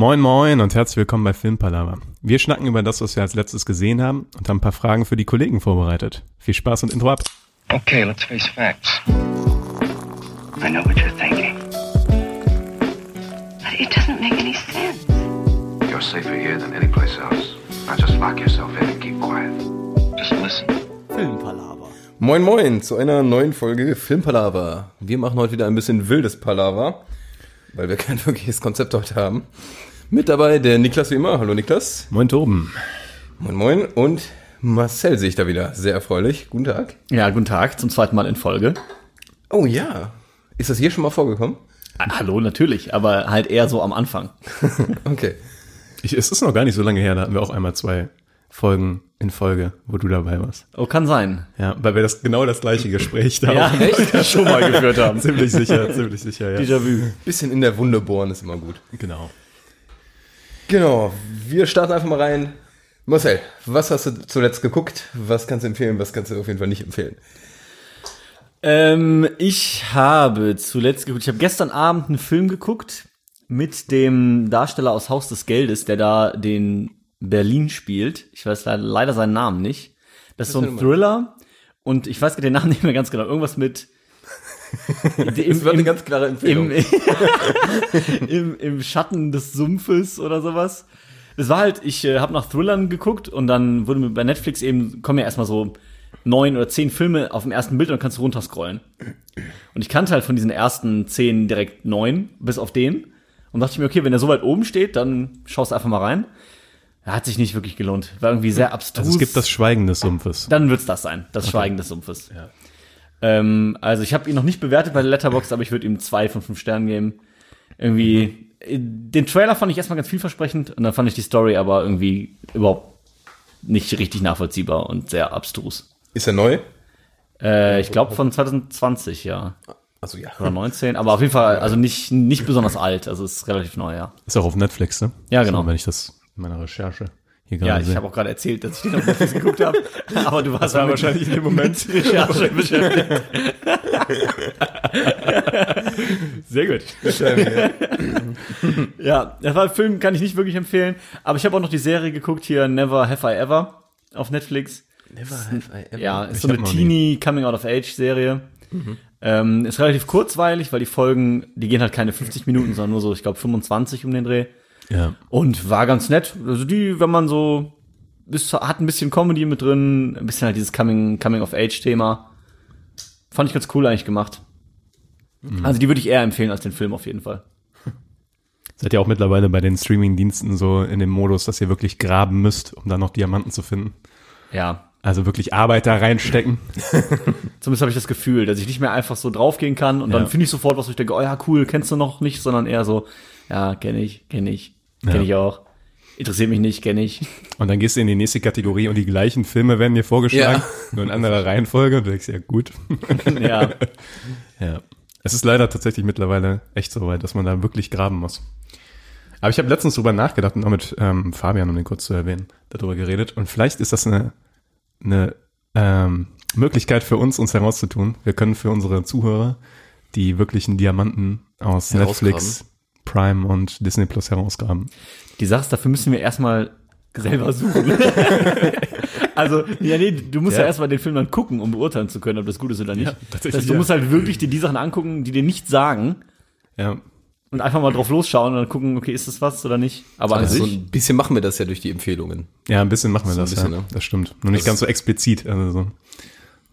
Moin moin und herzlich willkommen bei Filmpalava. Wir schnacken über das, was wir als letztes gesehen haben und haben ein paar Fragen für die Kollegen vorbereitet. Viel Spaß und Intro ab. Okay, let's face facts. I know what you're thinking. But it doesn't make any sense. You're safer here than any place else. Now just lock yourself in and keep quiet. Just listen. Moin Moin zu einer neuen Folge Filmpalaver. Wir machen heute wieder ein bisschen wildes Palaver, weil wir kein wirkliches Konzept heute haben. Mit dabei der Niklas wie immer. Hallo Niklas. Moin Toben. Moin Moin. Und Marcel sehe ich da wieder. Sehr erfreulich. Guten Tag. Ja, guten Tag, zum zweiten Mal in Folge. Oh ja. Ist das hier schon mal vorgekommen? Ah, Hallo, natürlich, aber halt eher so am Anfang. Okay. Ich, es ist noch gar nicht so lange her, da hatten wir auch einmal zwei Folgen in Folge, wo du dabei warst. Oh, kann sein. Ja, weil wir das genau das gleiche Gespräch da Ja, auch echt? schon mal geführt haben. ziemlich sicher, ziemlich sicher, ja. Déjà-vu. Bisschen in der Wunde bohren ist immer gut. Genau. Genau. Wir starten einfach mal rein. Marcel, was hast du zuletzt geguckt? Was kannst du empfehlen? Was kannst du auf jeden Fall nicht empfehlen? Ähm, ich habe zuletzt geguckt, ich habe gestern Abend einen Film geguckt mit dem Darsteller aus Haus des Geldes, der da den Berlin spielt. Ich weiß leider, leider seinen Namen nicht. Das ist so ein Thriller und ich weiß den Namen nicht mehr ganz genau. Irgendwas mit Das war eine ganz klare Empfehlung. Im, im, Im Schatten des Sumpfes oder sowas. Das war halt, ich äh, habe nach Thrillern geguckt und dann wurde mir bei Netflix eben, kommen ja erstmal so neun oder zehn Filme auf dem ersten Bild und dann kannst du runterscrollen. Und ich kannte halt von diesen ersten zehn direkt neun, bis auf den. Und dachte ich mir, okay, wenn der so weit oben steht, dann schaust du einfach mal rein. Hat sich nicht wirklich gelohnt. War irgendwie sehr abstrus. Also es gibt das Schweigen des Sumpfes. Dann wird's das sein, das Schweigen des Sumpfes. Ähm, also ich habe ihn noch nicht bewertet bei der Letterboxd, aber ich würde ihm zwei von fünf Sternen geben. Irgendwie, äh, den Trailer fand ich erstmal ganz vielversprechend und dann fand ich die Story aber irgendwie überhaupt nicht richtig nachvollziehbar und sehr abstrus. Ist er neu? Äh, ich glaube von 2020, ja. Also ja. Oder 19, aber auf jeden Fall, also nicht, nicht besonders alt, also ist relativ neu, ja. Ist auch auf Netflix, ne? Ja, genau. So, wenn ich das in meiner Recherche hier gerade Ja, ich habe auch gerade erzählt, dass ich den auf Netflix geguckt habe, aber du warst war wahrscheinlich in dem Moment. Recherche beschäftigt. Sehr gut. Ja, der war Film kann ich nicht wirklich empfehlen, aber ich habe auch noch die Serie geguckt hier Never Have I Ever auf Netflix. Never have I ever. Ja, ist Ich so eine Teenie Coming Out of Age Serie. Ähm, ist relativ kurzweilig, weil die Folgen, die gehen halt keine 50 Minuten, sondern nur so, ich glaube 25 um den Dreh. Ja. Und war ganz nett. Also die, wenn man so ist, hat ein bisschen Comedy mit drin, ein bisschen halt dieses Coming Coming of Age Thema. Fand ich ganz cool eigentlich gemacht. Also die würde ich eher empfehlen als den Film auf jeden Fall. Seid ihr auch mittlerweile bei den Streaming-Diensten so in dem Modus, dass ihr wirklich graben müsst, um dann noch Diamanten zu finden? Ja, Also wirklich Arbeit da reinstecken? Zumindest habe ich das Gefühl, dass ich nicht mehr einfach so draufgehen kann und Ja. dann finde ich sofort was, wo ich denke, oh ja, cool, kennst du noch nicht, sondern eher so, ja, kenne ich, kenne ich, kenne Ja. ich auch. Interessiert mich nicht, kenne ich. Und dann gehst du in die nächste Kategorie und die gleichen Filme werden dir vorgeschlagen, nur in anderer Reihenfolge und du denkst, ja gut. ja. Ja. Es ist leider tatsächlich mittlerweile echt so weit, dass man da wirklich graben muss. Aber ich habe letztens drüber nachgedacht und auch mit ähm, Fabian, um den kurz zu erwähnen, darüber geredet. Und vielleicht ist das eine, eine ähm, Möglichkeit für uns, uns herauszutun. Wir können für unsere Zuhörer die wirklichen Diamanten aus. Netflix, Prime und Disney Plus herausgraben. Die Sache ist, dafür müssen wir erstmal selber suchen. also, ja, nee, du musst ja, Ja. erstmal den Film dann gucken, um beurteilen zu können, ob das gut ist oder nicht. Ja, tatsächlich, das heißt, du ja. musst halt wirklich dir die Sachen angucken, die dir nichts sagen Ja, und einfach mal drauf losschauen und dann gucken, okay, ist das was oder nicht. Aber an Also so sich, ein bisschen machen wir das ja durch die Empfehlungen. Ja, ein bisschen machen wir So das, bisschen, ja. ne? Das stimmt. Nur nicht Das- ganz so explizit. Also so.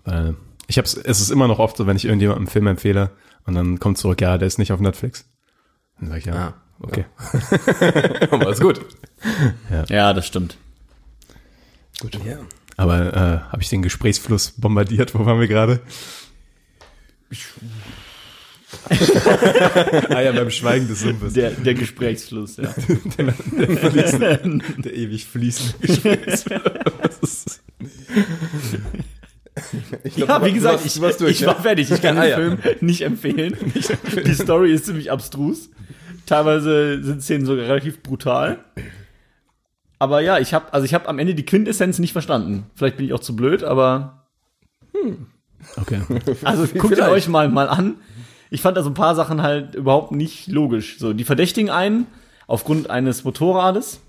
Weil ich hab's, es ist immer noch oft so, wenn ich irgendjemandem einen Film empfehle und dann kommt zurück, ja, der ist nicht auf Netflix. Dann sag ich, ja, Ah, okay. Aber ist gut. ja, das stimmt. Gut. Ja. Aber äh, habe ich den Gesprächsfluss bombardiert? Wo waren wir gerade? ah ja, beim Schweigen des Sumpfes. Der, der Gesprächsfluss, ja. der ewig fließende Gesprächsfluss. Ich glaub, Ja, wie gesagt, du warst- ich, du warst durch, ich ja? war fertig. Ich kann Ah, den ja. Film nicht empfehlen. Die Story ist ziemlich abstrus. Teilweise sind Szenen sogar relativ brutal. Aber ja, ich habe also ich habe am Ende die Quintessenz nicht verstanden. Vielleicht bin ich auch zu blöd, aber Okay. also guckt Vielleicht. euch mal mal an. Ich fand da so ein paar Sachen halt überhaupt nicht logisch. So, die verdächtigen einen, aufgrund eines Motorrades.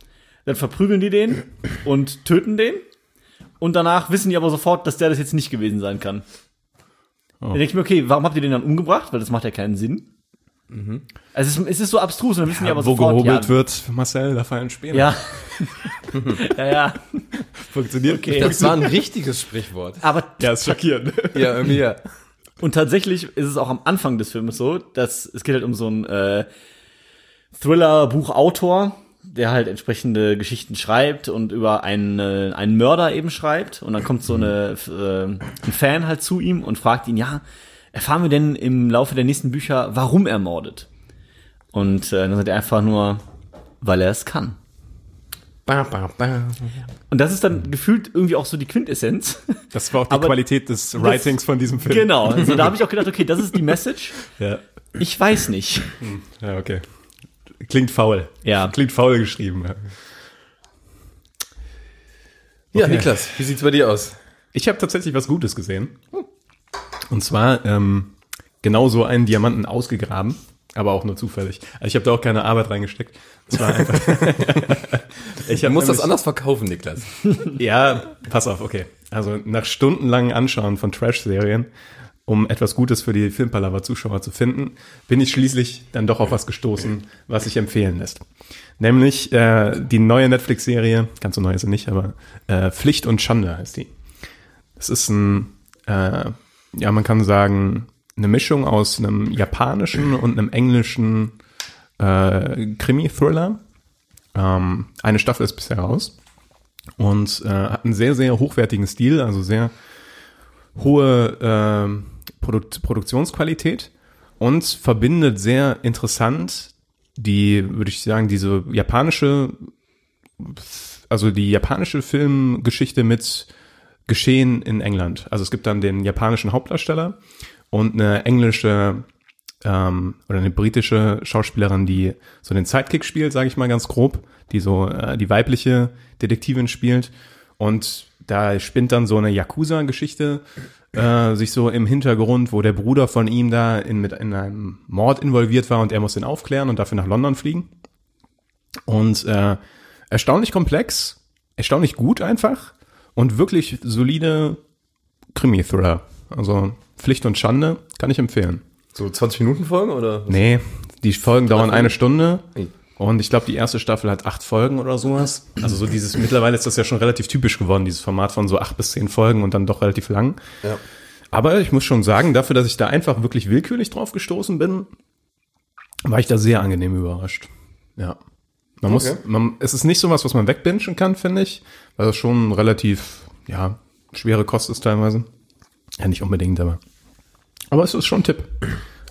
Dann verprügeln die den und töten den. Und danach wissen die aber sofort, dass der das jetzt nicht gewesen sein kann. Dann denke ich mir, okay, warum habt ihr den dann umgebracht? Weil das macht ja keinen Sinn. Also es ist, es ist so abstrus und dann wissen die aber wo sofort, gehobelt ja, wird, Marcel, da fallen Späne. ja. ja, ja. Funktioniert. Okay. Das war ein richtiges Sprichwort. Aber Ja, ist schockierend. Ja, irgendwie ja. Und tatsächlich ist es auch am Anfang des Films so, dass es geht halt um so einen äh, Thriller-Buchautor, der halt entsprechende Geschichten schreibt und über einen, äh, einen Mörder eben schreibt. Und dann kommt so eine, äh, ein Fan halt zu ihm und fragt ihn, ja, erfahren wir denn im Laufe der nächsten Bücher, warum er mordet? Und äh, dann sagt er einfach nur, weil er es kann. Ba, ba, ba. Und das ist dann gefühlt irgendwie auch so die Quintessenz. Das war auch die Aber Qualität des Writings von diesem Film. genau. Also da habe ich auch gedacht, okay, das ist die Message. Ja. Ich weiß nicht. ja, okay. Klingt faul. Ja. Klingt faul geschrieben. Ja. Ja, Okay. Niklas, wie sieht's bei dir aus? Ich habe tatsächlich was Gutes gesehen. Und zwar ähm, genau so einen Diamanten ausgegraben, aber auch nur zufällig. Also ich habe da auch keine Arbeit reingesteckt. Es war einfach. ich Du musst das anders verkaufen, Niklas. Ja, pass auf, okay. Also nach stundenlangen Anschauen von Trash-Serien, um etwas Gutes für die Filmpalava-Zuschauer zu finden, bin ich schließlich dann doch auf was gestoßen, was sich empfehlen lässt. Nämlich äh, die neue Netflix-Serie, ganz so neu ist sie nicht, aber äh, Pflicht und Schande heißt die. Es ist ein, äh, ja, man kann sagen, eine Mischung aus einem japanischen und einem englischen äh, Krimi-Thriller. Ähm, eine Staffel ist bisher raus und äh, hat einen sehr, sehr hochwertigen Stil, also sehr hohe ähm, Produkt Produktionsqualität und verbindet sehr interessant die, würde ich sagen, diese japanische, also die japanische Filmgeschichte mit Geschehen in England. Also es gibt dann den japanischen Hauptdarsteller und eine englische ähm, oder eine britische Schauspielerin, die so den Sidekick spielt, sage ich mal ganz grob, die so äh, die weibliche Detektivin spielt. Und da spinnt dann so eine Yakuza-Geschichte äh, sich so im Hintergrund, wo der Bruder von ihm da in, mit in einem Mord involviert war und er muss den aufklären und dafür nach London fliegen. Und äh, erstaunlich komplex, erstaunlich gut einfach und wirklich solide Krimi-Thriller. Also Pflicht und Schande kann ich empfehlen. So 20 Minuten Folgen oder? was? Nee, die Folgen dauern eine Stunde. Und ich glaube, die erste Staffel hat acht Folgen oder sowas. Also so dieses, mittlerweile ist das ja schon relativ typisch geworden, dieses Format von so acht bis zehn Folgen und dann doch relativ lang. Ja. Aber ich muss schon sagen, dafür, dass ich da einfach wirklich willkürlich drauf gestoßen bin, war ich da sehr angenehm überrascht. Ja. Man muss, Okay. man, es ist nicht sowas, was man wegbingen kann, finde ich, weil das schon relativ, ja, schwere Kost ist teilweise. Ja, nicht unbedingt, aber. Aber es ist schon ein Tipp.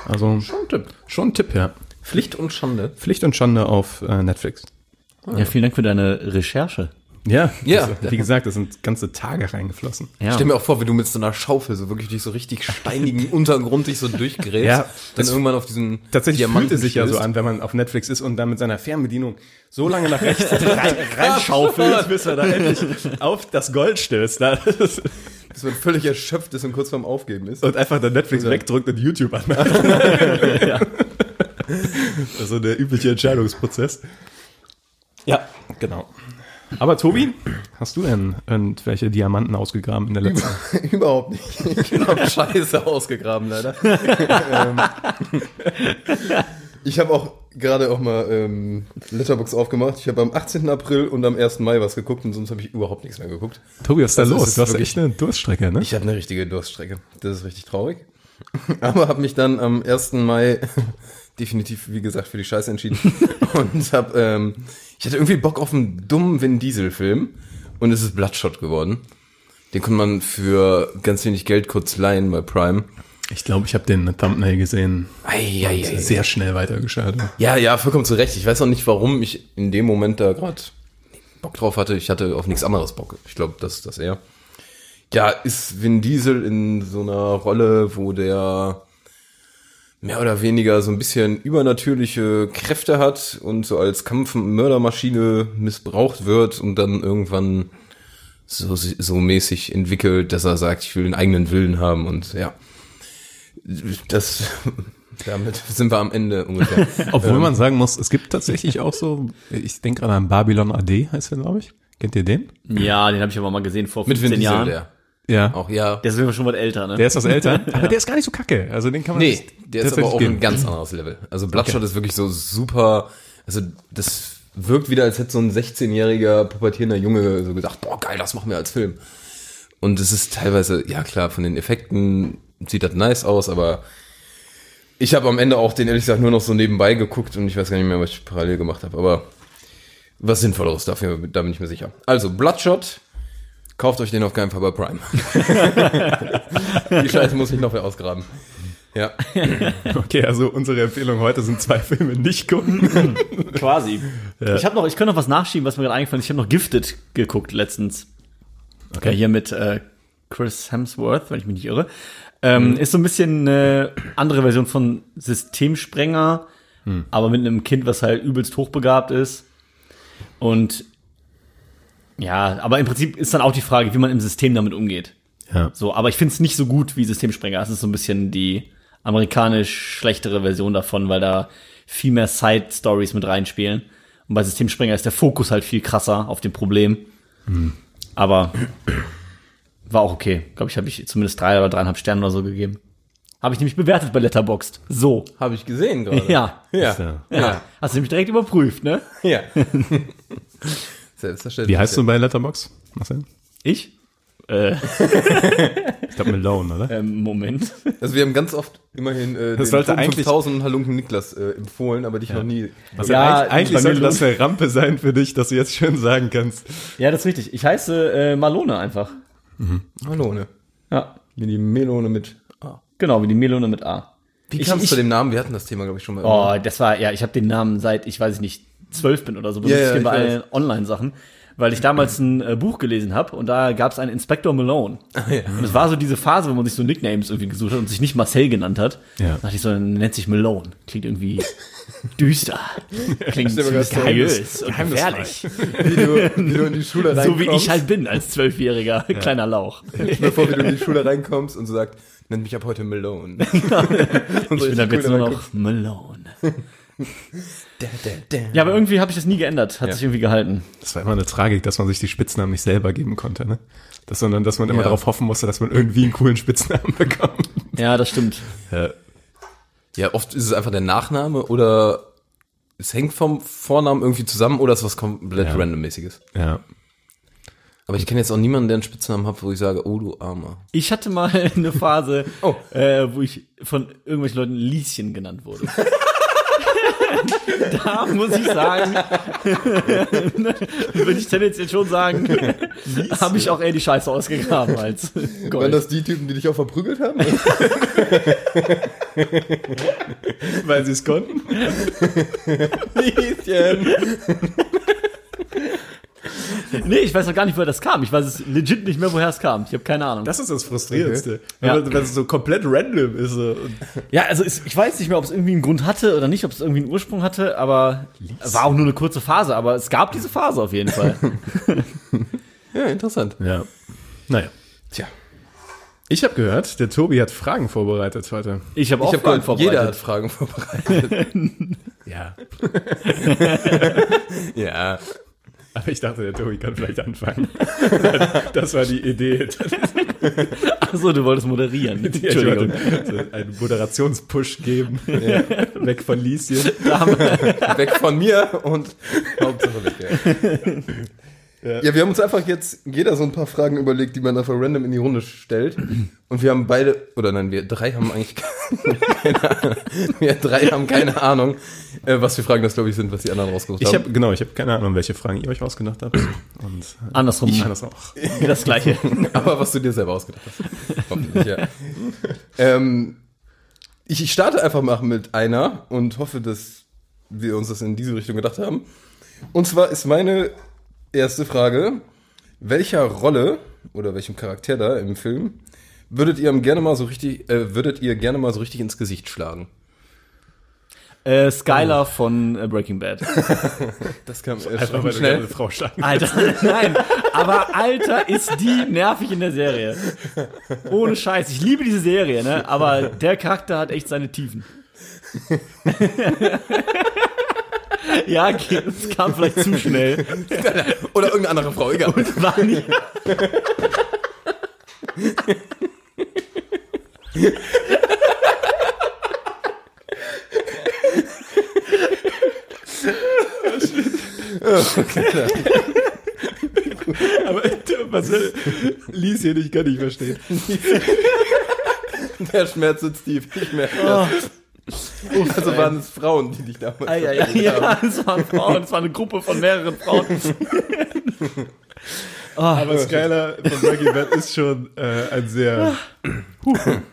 Also, schon ein Tipp. Schon ein Tipp, ja. Pflicht und Schande. Pflicht und Schande auf äh, Netflix. Ja, vielen Dank für deine Recherche. Ja, Ja. Das, wie gesagt, das sind ganze Tage reingeflossen. Ja. Stell mir auch vor, wie du mit so einer Schaufel so wirklich durch so richtig steinigen Untergrund dich so durchgräbst. Ja, dann das- irgendwann auf diesen Tatsächlich Diamanten fühlt es sich ja so an, wenn man auf Netflix ist und da mit seiner Fernbedienung so lange nach rechts rein, reinschaufelt, bis er da endlich auf das Gold stößt. Da. Bis man völlig erschöpft ist und kurz vorm Aufgeben ist. Und einfach dann Netflix Ja. wegdrückt und YouTube anmacht. Also der übliche Entscheidungsprozess. Ja, genau. Aber Tobi, hast du denn irgendwelche Diamanten ausgegraben in der letzten? Überhaupt nicht. Ich bin auf Scheiße ausgegraben, leider. ähm, ich habe auch gerade auch mal ähm, Letterbox aufgemacht. Ich habe am 18. April und am 1. Mai was geguckt und sonst habe ich überhaupt nichts mehr geguckt. Tobi, was ist da Das los? ist Du hast wirklich- echt eine Durststrecke, ne? Ich habe eine richtige Durststrecke. Das ist richtig traurig. Aber habe mich dann am 1. Mai definitiv, wie gesagt, für die Scheiße entschieden. und habe, ähm, ich hatte irgendwie Bock auf einen dummen Vin Diesel-Film und es ist Bloodshot geworden. Den konnte man für ganz wenig Geld kurz leihen bei Prime. Ich glaube, ich habe den Thumbnail gesehen. Eieiei. Sehr schnell weitergeschaltet. Ja, ja, vollkommen zu Recht. Ich weiß auch nicht, warum ich in dem Moment da gerade Bock drauf hatte. Ich hatte auf nichts anderes Bock. Ich glaube, das ist das eher. Ja, ist Vin Diesel in so einer Rolle, wo der mehr oder weniger so ein bisschen übernatürliche Kräfte hat und so als Kampfmördermaschine missbraucht wird und dann irgendwann so, so mäßig entwickelt, dass er sagt, ich will einen eigenen Willen haben und ja. Das Damit sind wir am Ende ungefähr. Obwohl man sagen muss, es gibt tatsächlich auch so, ich denke gerade an Babylon AD, heißt der, glaube ich. Kennt ihr den? Ja, den habe ich aber mal gesehen vor Mit 15 Vin Diesel, Jahren. der. Ja. Auch, ja. Der ist immer schon was älter, ne? Der ist was älter, aber der ist gar nicht so kacke. Also den kann man Nee, der ist aber auch geben. ein ganz anderes Level. Also Bloodshot ist wirklich so super, also das wirkt wieder, als hätte so ein 16-jähriger pubertierender Junge so gesagt, boah, geil, das machen wir als Film. Und es ist teilweise, ja klar, von den Effekten sieht das nice aus, aber ich habe am Ende auch den ehrlich gesagt nur noch so nebenbei geguckt und ich weiß gar nicht mehr, was ich parallel gemacht habe, aber was Sinnvolleres dafür, da bin ich mir sicher. Also, Bloodshot, kauft euch den auf keinen Fall bei Prime. Die Scheiße muss ich noch ausgraben. Ja. Okay, also unsere Empfehlung heute sind zwei Filme nicht gucken. Quasi. Ich habe noch, ich könnte noch was nachschieben, was mir gerade eingefallen ist. Ich habe noch Gifted geguckt letztens. Okay. hier mit äh, Chris Hemsworth, wenn ich mich nicht irre. Ähm, Ist so ein bisschen eine andere Version von Systemsprenger, aber mit einem Kind, was halt übelst hochbegabt ist. Und ja, aber im Prinzip ist dann auch die Frage, wie man im System damit umgeht. Ja. So, aber ich finde es nicht so gut wie Systemsprenger. Es ist so ein bisschen die amerikanisch schlechtere Version davon, weil da viel mehr Side-Stories mit reinspielen. Und bei Systemsprenger ist der Fokus halt viel krasser auf dem Problem. Aber war auch okay. Glaube ich, habe ich zumindest drei oder dreieinhalb Sterne oder so gegeben. Habe ich nämlich bewertet bei Letterboxd. So. Habe ich gesehen gerade. Ja. Ja. Ja. ja. Hast du nämlich direkt überprüft, ne? Ja. Selbstverständlich. Wie heißt du bei Letterbox? Marcel? Ich? Äh, Ich glaube Malone, oder? ähm, Moment. Also wir haben ganz oft immerhin äh, den sollte eigentlich- 5000 und Halunken Niklas äh, empfohlen, aber dich noch nie. Also Ja, eigentlich, sollte das eine Rampe sein für dich, dass du jetzt schön sagen kannst. Ja, das ist richtig. Ich heiße äh, Malone einfach. Melone. Ja. Wie die Melone mit A. Genau, wie die Melone mit A. Wie Ich- kam es zu dem Namen? Wir hatten das Thema, glaube ich, schon mal. Oh, das war, ja, ich habe den Namen seit, ich weiß ich nicht, zwölf bin oder so, benutze Ja, ja, ich den bei allen Online-Sachen, weil ich damals ein äh, Buch gelesen habe und da gab es einen Inspector Malone. Und es war so diese Phase, wo man sich so Nicknames irgendwie gesucht hat und sich nicht Marcel genannt hat. Ja. Da dachte ich so, dann nennt sich Malone. Klingt irgendwie düster. Klingt mysteriös und gefährlich. wie, du, wie du in die Schule reinkommst. So wie ich halt bin als zwölfjähriger kleiner Lauch. Ich mir vor, wie du in die Schule reinkommst und so sagst, nenn mich ab heute Melone. und Ich bin ab jetzt nur noch Malone. Ja, aber irgendwie habe ich das nie geändert. Hat Ja. sich irgendwie gehalten. Das war immer eine Tragik, dass man sich die Spitznamen nicht selber geben konnte, ne? Das, sondern dass man immer Ja. darauf hoffen musste, dass man irgendwie einen coolen Spitznamen bekommt. Ja, das stimmt. Ja. Ja, oft ist es einfach der Nachname oder es hängt vom Vornamen irgendwie zusammen oder es ist was komplett Ja. randommäßiges. ja. Aber ich kenne jetzt auch niemanden, der einen Spitznamen hat, wo ich sage, oh du Armer. Ich hatte mal eine Phase, Oh. äh, wo ich von irgendwelchen Leuten Lieschen genannt wurde. da muss ich sagen, würde ich tendenziell schon sagen, habe ich auch eher die Scheiße ausgegraben als Waren Gold. das die Typen, die dich auch verprügelt haben? Weil sie es konnten. Lieschen. Nee, ich weiß noch gar nicht, woher das kam. Ich weiß es legit nicht mehr, woher es kam. Ich habe keine Ahnung. Das ist das Frustrierendste. Ja. Wenn, wenn es so komplett random ist. Ja, also es, ich weiß nicht mehr, ob es irgendwie einen Grund hatte oder nicht, ob es irgendwie einen Ursprung hatte, aber war auch nur eine kurze Phase. Aber es gab diese Phase auf jeden Fall. Ja, interessant. Ja. Naja. Tja. Ich habe gehört, der Tobi hat Fragen vorbereitet heute. Ich habe auch Ich habe Fragen gehört, jeder hat vorbereitet. Fragen vorbereitet. Ja. ja. Aber ich dachte, der Tobi kann vielleicht anfangen. Das war die Idee. Achso, du wolltest moderieren. Entschuldigung. wollte so einen Moderationspush geben. Weg von Lieschen. Weg von mir und Hauptsache weg. Ja. Ja, wir haben uns einfach jetzt jeder so ein paar Fragen überlegt, die man einfach random in die Runde stellt. Und wir haben beide, oder nein, wir drei haben eigentlich keine Ahnung. Wir drei haben keine Ahnung, äh, was für Fragen das, glaube ich, sind, was die anderen rausgesucht Ich haben. habe genau, ich habe keine Ahnung, welche Fragen ihr euch ausgedacht habt. Und äh, Andersrum. ich das auch. das gleiche. Aber was du dir selber ausgedacht hast. Hoffentlich, ja. ähm, ich, ich starte einfach mal mit einer und hoffe, dass wir uns das in diese Richtung gedacht haben. Und zwar ist meine erste Frage, welcher Rolle oder welchem Charakter da im Film würdet ihr ihm gerne mal so richtig, äh, würdet ihr gerne mal so richtig ins Gesicht schlagen? Äh, Skylar von äh, Breaking Bad. Das kam Einfach weil erschreckend du schnell. eine Frau schlagen. Alter, nein. Aber Alter, ist die nervig in der Serie. Ohne Scheiß. Ich liebe diese Serie, ne? Aber der Charakter hat echt seine Tiefen. Ja, okay, das kam vielleicht zu schnell. Oder irgendeine andere Frau, egal. War nicht. Aber was Lies hier nicht, kann ich verstehen. Der Schmerz sitzt tief. Ich merke das. Also waren es Frauen, die dich damals Ah, ja, ja, ja, es waren Frauen, es war eine Gruppe von mehreren Frauen. Aber Skyler von Breaking Bad ist schon äh, ein sehr,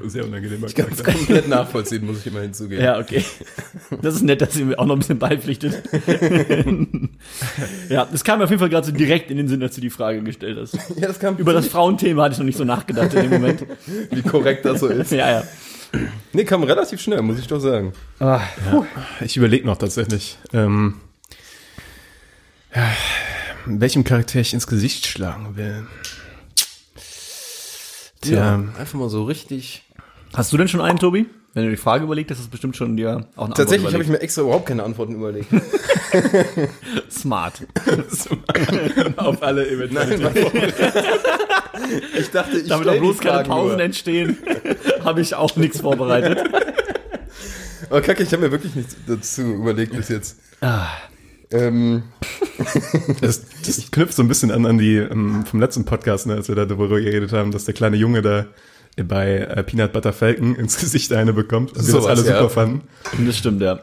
sehr unangenehmer Ich kann es Charakter. komplett nachvollziehen, muss ich immer hinzugeben. Ja, okay. Das ist nett, dass ihr mir auch noch ein bisschen beipflichtet. ja, das kam mir auf jeden Fall gerade so direkt in den Sinn, als du die Frage gestellt hast. Ja, das kam Über das Frauenthema hatte ich noch nicht so nachgedacht in dem Moment. wie korrekt das so ist. Ja, ja. Nee, kam relativ schnell, muss ich doch sagen. Ich überlege noch tatsächlich, ähm, ja, welchem Charakter ich ins Gesicht schlagen will. Tja, Ja, einfach mal so richtig. Hast du denn schon einen, Tobi? Wenn du die Frage überlegt hast, ist es bestimmt schon dir auch eine Tatsächlich habe ich mir extra überhaupt keine Antworten überlegt. Smart. auf alle Eventualitäten. Ich dachte, ich Damit auch bloß keine Pausen nur. entstehen, habe ich auch nichts vorbereitet. Aber kacke, ich habe mir wirklich nichts dazu überlegt bis jetzt. Ah. Ähm, Das, das knüpft so ein bisschen an, an die ähm, vom letzten Podcast, ne, als wir da darüber geredet haben, dass der kleine Junge da bei äh, Peanut Butter Falcon ins Gesicht eine bekommt und wir das alle ja. super fanden. Das stimmt, ja.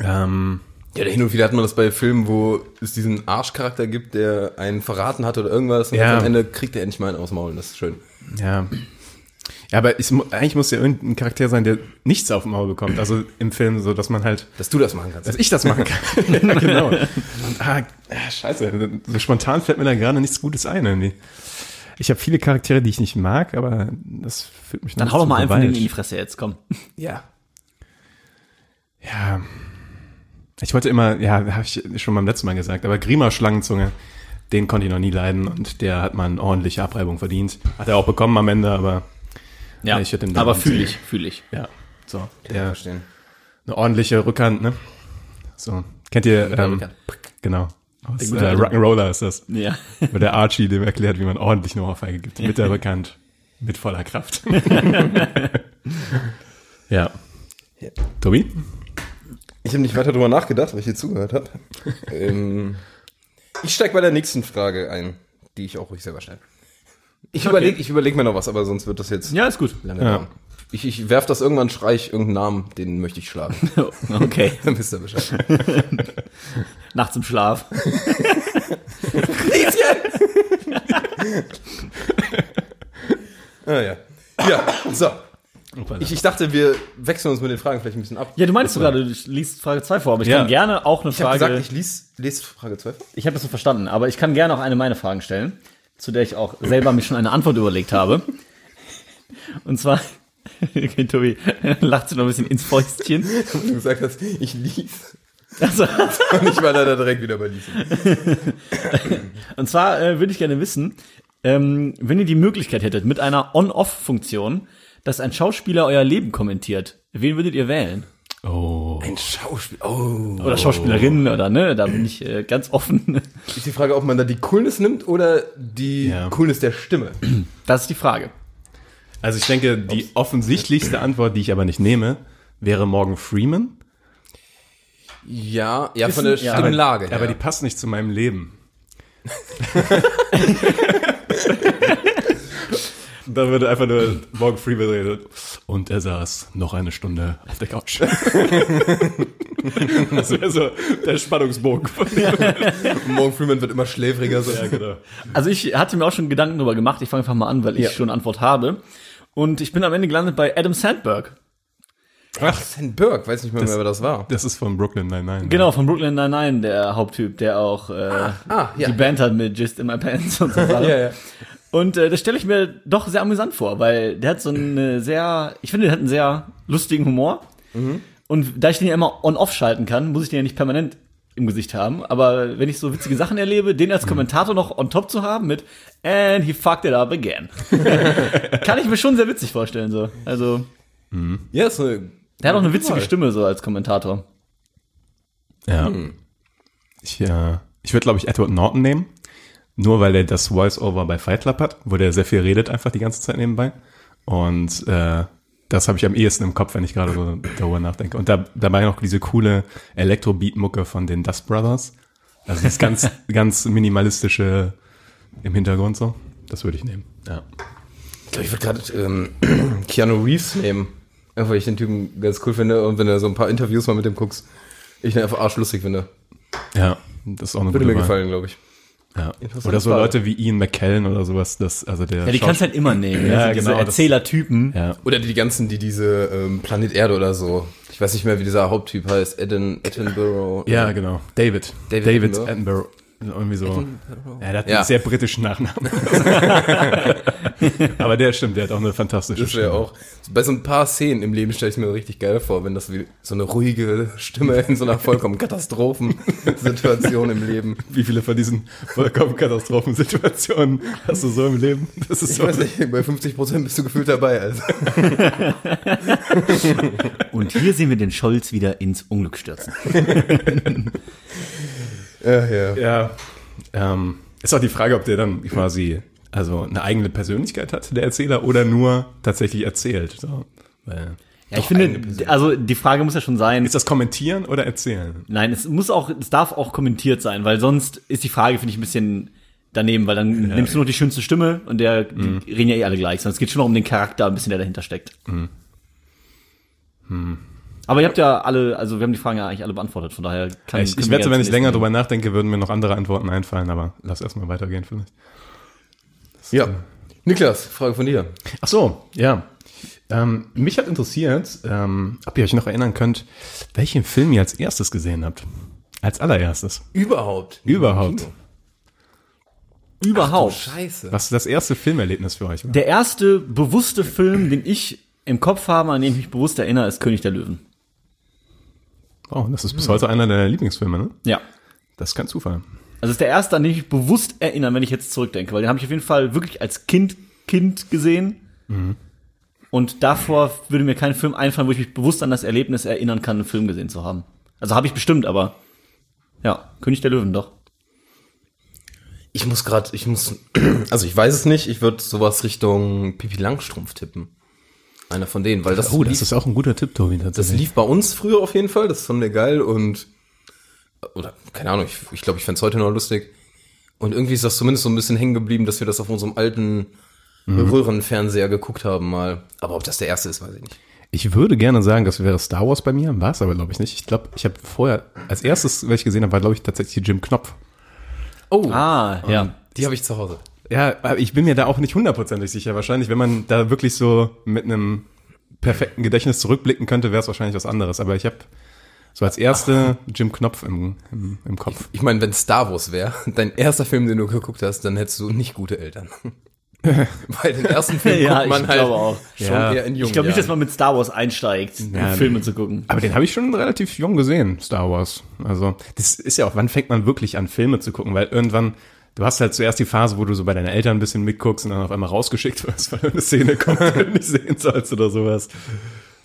Ähm, ja, hin und wieder hat man das bei Filmen, wo es diesen Arschcharakter gibt, der einen verraten hat oder irgendwas. Und Ja. am Ende kriegt er endlich mal einen aus dem Maul. Das ist schön. ja. Ja, aber ich, eigentlich muss ja irgendein Charakter sein, der nichts auf dem Maul bekommt. Also im Film so, dass man halt Dass du das machen kannst. dass ich das machen kann. ja, genau. Und, ah, ah, scheiße, so spontan fällt mir da gerade nichts Gutes ein irgendwie. Ich habe viele Charaktere, die ich nicht mag, aber das fühlt mich Dann hau doch mal einen von denen in die. Fresse jetzt, komm. ja. Ja. Ich wollte immer, ja, habe ich schon beim letzten Mal gesagt, aber Grima Schlangenzunge, den konnte ich noch nie leiden und der hat mal eine ordentliche Abreibung verdient. Hat er auch bekommen am Ende, aber Ja, ich hätte den aber fühle ich, fühle ich. ja, so. Ja, Der, verstehen. eine ordentliche Rückhand, ne? So. Kennt ihr, ähm, Rückhand. genau. Aus, Der äh, Rock'n'Roller ist das. Ja. Wo der Archie dem erklärt, wie man ordentlich eine Ohrfeige gibt. Mit der Rückhand. Mit voller Kraft. ja. Ja. Tobi? Ich habe nicht weiter drüber nachgedacht, weil ich hier zugehört habe. ähm, ich steig bei der nächsten Frage ein, die ich auch ruhig selber stelle. Ich überlege ich überleg mir noch was, aber sonst wird das jetzt Ja, ist gut. lange Ja. dauern. Ich, ich werf das irgendwann, schrei ich irgendeinen Namen, den möchte ich schlagen. Okay. Dann wisst ihr Bescheid. Nachts im Schlaf. ah, ja. Ja, so. Ich, ich dachte, wir wechseln uns mit den Fragen vielleicht ein bisschen ab. Ja, du meinst du gerade, du liest Frage 2 vor, aber ich Ja. kann gerne auch eine Ich habe Frage. gesagt, ich lies, lese Frage 12. Ich habe das so verstanden, aber ich kann gerne auch eine meiner Fragen stellen, zu der ich auch selber mir schon eine Antwort überlegt habe. Und zwar, okay, Tobi, lacht sich noch ein bisschen ins Fäustchen. Du gesagt hast, ich lies. Also, Und ich war leider direkt wieder bei Lies. und zwar äh, würde ich gerne wissen, ähm, wenn ihr die Möglichkeit hättet, mit einer On-Off-Funktion, dass ein Schauspieler euer Leben kommentiert, wen würdet ihr wählen? Oh. Ein Schauspiel. Oh. Oder Schauspielerin oder ne? Da bin ich äh, ganz offen. Ist die Frage, ob man da die Coolness nimmt oder die Ja. Coolness der Stimme? Das ist die Frage. Also ich denke, die offensichtlichste Antwort, die ich aber nicht nehme, wäre Morgan Freeman. Ja, ja, Ist von der ein- ja. Stimmlage. Aber ja. die passt nicht zu meinem Leben. da würde einfach nur Morgan Freeman reden. Und er saß noch eine Stunde auf der Couch. das wäre so der Spannungsbogen. Morgan Freeman wird immer schläfriger. So. Ja, genau. Also ich hatte mir auch schon Gedanken darüber gemacht. Ich fange einfach mal an, weil ich Ja. schon eine Antwort habe. Und ich bin am Ende gelandet bei Adam Sandberg. Ach, Burke, weiß nicht mehr, wer das war. Das ist von Brooklyn Nine-Nine. Genau, von Brooklyn Nine-Nine, der Haupttyp, der auch äh, ah, ja. die Band hat mit Just in My Pants und so Sachen. Ja, ja. Und äh, das stelle ich mir doch sehr amüsant vor, weil der hat so eine sehr, ich finde, der hat einen sehr lustigen Humor. Und da ich den ja immer on-off schalten kann, muss ich den ja nicht permanent im Gesicht haben. Aber wenn ich so witzige Sachen erlebe, den als Kommentator noch on top zu haben mit And he fucked it up again. kann ich mir schon sehr witzig vorstellen, so. Also, Ja, ist eine Der hat auch eine witzige Stimme so als Kommentator. Ja. Ich, äh, ich würde, glaube ich, Edward Norton nehmen. Nur weil er das Voice-Over bei Fight Club hat, wo der sehr viel redet, einfach die ganze Zeit nebenbei. Und äh, das habe ich am ehesten im Kopf, wenn ich gerade so darüber nachdenke. Und da, dabei noch diese coole Elektro-Beat-Mucke von den Dust Brothers. Also das ganz, ganz minimalistische im Hintergrund so. Das würde ich nehmen. Ja. Ich glaube, ich würde gerade ähm, Keanu Reeves nehmen. Einfach, weil ich den Typen ganz cool finde und wenn du so ein paar Interviews mal mit dem guckst, ich den einfach arschlustig finde. Ja, das ist auch eine Würde gute mir gefallen, glaube ich. Ja. Oder so. Leute wie Ian McKellen oder sowas, das, also der Ja, die kannst du halt immer nehmen. Ja, Ja, diese genau, Erzählertypen. ja. Oder die ganzen, die diese ähm, Planet Erde oder so. Ich weiß nicht mehr, wie dieser Haupttyp heißt. Eden, Edinburgh. Ja, genau. David. David David, Attenborough. Attenborough. Irgendwie so. Ja, der hat Ja. einen sehr britischen Nachnamen. Aber der stimmt, der hat auch eine fantastische Das Stimme. auch. Bei so ein paar Szenen im Leben stelle ich mir richtig geil vor, wenn das wie so eine ruhige Stimme in so einer vollkommen Katastrophensituation im Leben. Wie viele von diesen vollkommen Katastrophensituationen hast du so im Leben? Das ist Ich so. weiß nicht, bei 50 Prozent bist du gefühlt dabei. Also. Und hier sehen wir den Scholz wieder ins Unglück stürzen. Ja, ja. Ja. Ähm, ist auch die Frage, ob der dann quasi also eine eigene Persönlichkeit hat, der Erzähler, oder nur tatsächlich erzählt. So. Weil, Ja, ich finde, also die Frage muss ja schon sein, ist das Kommentieren oder Erzählen? nein, es muss auch, es darf auch kommentiert sein, weil sonst ist die Frage, finde ich, ein bisschen daneben, weil dann nimmst du nur die schönste Stimme und der, die reden ja eh alle gleich, sondern es geht schon noch um den Charakter ein bisschen, der dahinter steckt. Aber ihr habt ja alle, also wir haben die Fragen ja eigentlich alle beantwortet, von daher kann Ich, ich wette, wenn ich länger drüber nachdenke, würden mir noch andere Antworten einfallen, aber lass erstmal weitergehen vielleicht. ja. Niklas, Frage von dir. Ach so, ja. Ähm, mich hat interessiert, ähm, ob ihr euch noch erinnern könnt, welchen Film ihr als erstes gesehen habt. Als allererstes. Überhaupt. Überhaupt. überhaupt. Scheiße. Was das erste Filmerlebnis für euch war. Der erste bewusste Film, den ich im Kopf habe, an den ich mich bewusst erinnere, ist König der Löwen. Oh, das ist bis heute einer deiner Lieblingsfilme, ne? Ja. Das ist kein Zufall. Also ist der erste, an den ich mich bewusst erinnere, wenn ich jetzt zurückdenke, weil den habe ich auf jeden Fall wirklich als Kind Kind gesehen. Und davor würde mir kein Film einfallen, wo ich mich bewusst an das Erlebnis erinnern kann, einen Film gesehen zu haben. Also habe ich bestimmt, aber ja, König der Löwen doch. Ich muss gerade, ich muss, also ich weiß es nicht, ich würde sowas Richtung Pipi Langstrumpf tippen. Einer von denen, weil das, Oh, das lief, ist auch ein guter Tipp, Tobi, das lief bei uns früher auf jeden Fall, das fanden wir geil und, oder, keine Ahnung, ich glaube, ich, glaub, ich fänd's heute noch lustig. Und irgendwie ist das zumindest so ein bisschen hängen geblieben, dass wir das auf unserem alten Röhrenfernseher geguckt haben mal. Aber ob das der erste ist, weiß ich nicht. Ich würde gerne sagen, das wäre Star Wars bei mir, war es aber, glaube ich, nicht. Ich glaube, ich habe vorher, als erstes, was ich gesehen habe, war, glaube ich, tatsächlich Jim Knopf. Oh, Ah, ja. die habe ich zu Hause. Ja, aber ich bin mir da auch nicht hundertprozentig sicher. Wahrscheinlich, wenn man da wirklich so mit einem perfekten Gedächtnis zurückblicken könnte, wäre es wahrscheinlich was anderes. Aber ich habe so als erste Jim Knopf im, im, im Kopf. Ich meine, wenn Star Wars wäre, dein erster Film, den du geguckt hast, dann hättest du nicht gute Eltern. Weil den ersten Film Ja, guckt man ich halt glaube auch. schon Ja. eher in jungen Ich glaube nicht, dass man mit Star Wars einsteigt, Ja, Filme zu gucken. Aber den habe ich schon relativ jung gesehen, Star Wars. Also, das ist ja auch, wann fängt man wirklich an, Filme zu gucken? Weil irgendwann, du hast halt zuerst die Phase, wo du so bei deinen Eltern ein bisschen mitguckst und dann auf einmal rausgeschickt wirst, weil eine Szene kommt, die du nicht sehen sollst oder sowas.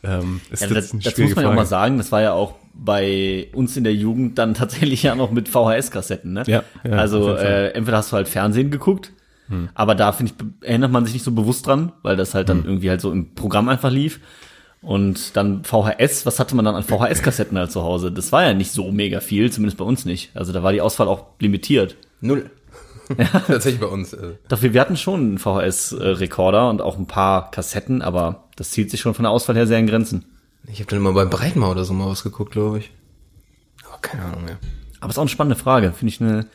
Ähm, ist Ja, das das, das muss man ja auch mal sagen, das war ja auch bei uns in der Jugend dann tatsächlich ja noch mit VHS-Kassetten, ne? Ja, ja, also. Hm. äh, entweder hast du halt Fernsehen geguckt, aber da finde ich, erinnert man sich nicht so bewusst dran, weil das halt Hm. dann irgendwie halt so im Programm einfach lief. Und dann VHS, was hatte man dann an VHS-Kassetten halt zu Hause? Das war ja nicht so mega viel, zumindest bei uns nicht. Also da war die Auswahl auch limitiert. Null. Tatsächlich bei uns. äh. Doch wir, wir hatten schon einen VHS-Rekorder und auch ein paar Kassetten, aber das zieht sich schon von der Auswahl her sehr in Grenzen. Ich habe dann immer beim Breitmau oder so mal was geguckt, glaube ich. Aber keine Ahnung mehr. Aber ist auch eine spannende Frage, finde ich eine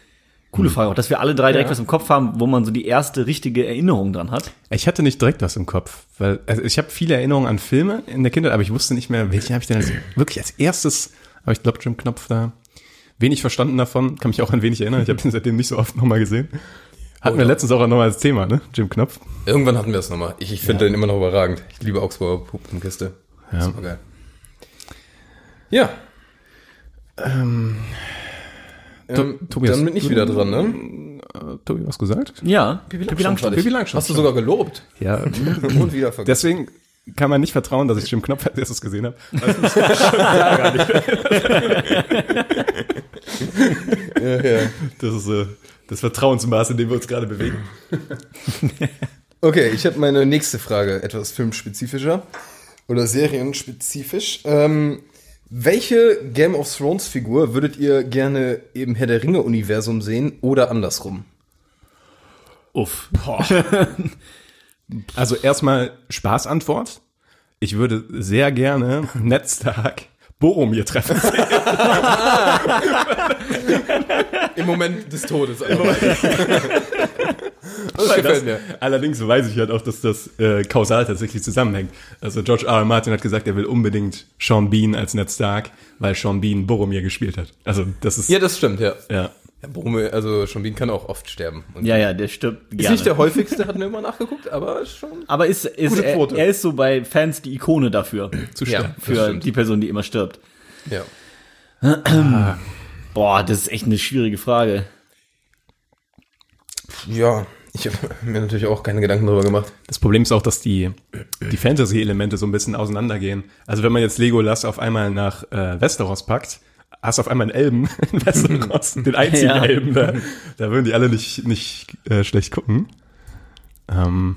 coole Frage. Auch, dass wir alle drei direkt was im Kopf haben, wo man so die erste richtige Erinnerung dran hat. Ich hatte nicht direkt was im Kopf, weil also ich habe viele Erinnerungen an Filme in der Kindheit, aber ich wusste nicht mehr, welchen habe ich denn als, wirklich als erstes, aber ich glaube Jim Knopf da wenig verstanden davon, kann mich auch an wenig erinnern, ich habe ihn seitdem nicht so oft nochmal gesehen. Hatten wir letztens auch nochmal als Thema, ne? Jim Knopf. Irgendwann hatten wir es nochmal. Ich, ich finde den immer noch überragend. Ich liebe Augsburger Puppenkiste. Ja. Super geil. Ja. Ähm, Tobias, dann bin ich wieder dran, ne? Äh, Tobi, was gesagt? Ja, Pippi Langstrumpf. Pippi Langstrumpf. Hast du sogar gelobt. Ja. Und wieder vergessen. Deswegen kann man nicht vertrauen, dass ich Jim Knopf als erstes gesehen habe. Das ist schon gar nicht. Ja, ja. Das ist äh, das Vertrauensmaß, in dem wir uns gerade bewegen. Okay, ich habe meine nächste Frage etwas filmspezifischer oder serienspezifisch. Ähm, welche Game of Thrones Figur würdet ihr gerne im Herr der Ringe Universum sehen oder andersrum? Uff. Also erstmal Spaßantwort. Ich würde sehr gerne Ned Stark Boromir treffen. Im Moment des Todes. Das gefällt das, mir. allerdings weiß ich halt auch, dass das äh, kausal tatsächlich zusammenhängt. Also George R. R. Martin hat gesagt, er will unbedingt Sean Bean als Ned Stark, weil Sean Bean Boromir gespielt hat. Also das ist Ja, das stimmt, ja. ja. Ja Boromir, also Bean kann auch oft sterben. Und Ja, ja, der stirbt Ist gerne. nicht der häufigste, hatten wir immer nachgeguckt, aber schon. Aber ist, ist Gute er, Quote. er ist so bei Fans die Ikone dafür. zu Ja. sterben. Das Für stimmt. die Person, die immer stirbt. Ja. Boah, das ist echt eine schwierige Frage. Ja, ich habe mir natürlich auch keine Gedanken darüber gemacht. Das Problem ist auch, dass die, die Fantasy-Elemente so ein bisschen auseinandergehen. Also wenn man jetzt Legolas auf einmal nach äh, Westeros packt, hast du auf einmal einen Elben in Westeros, den einzigen Ja. Elben da. Da würden die alle nicht, nicht äh, schlecht gucken. Ähm,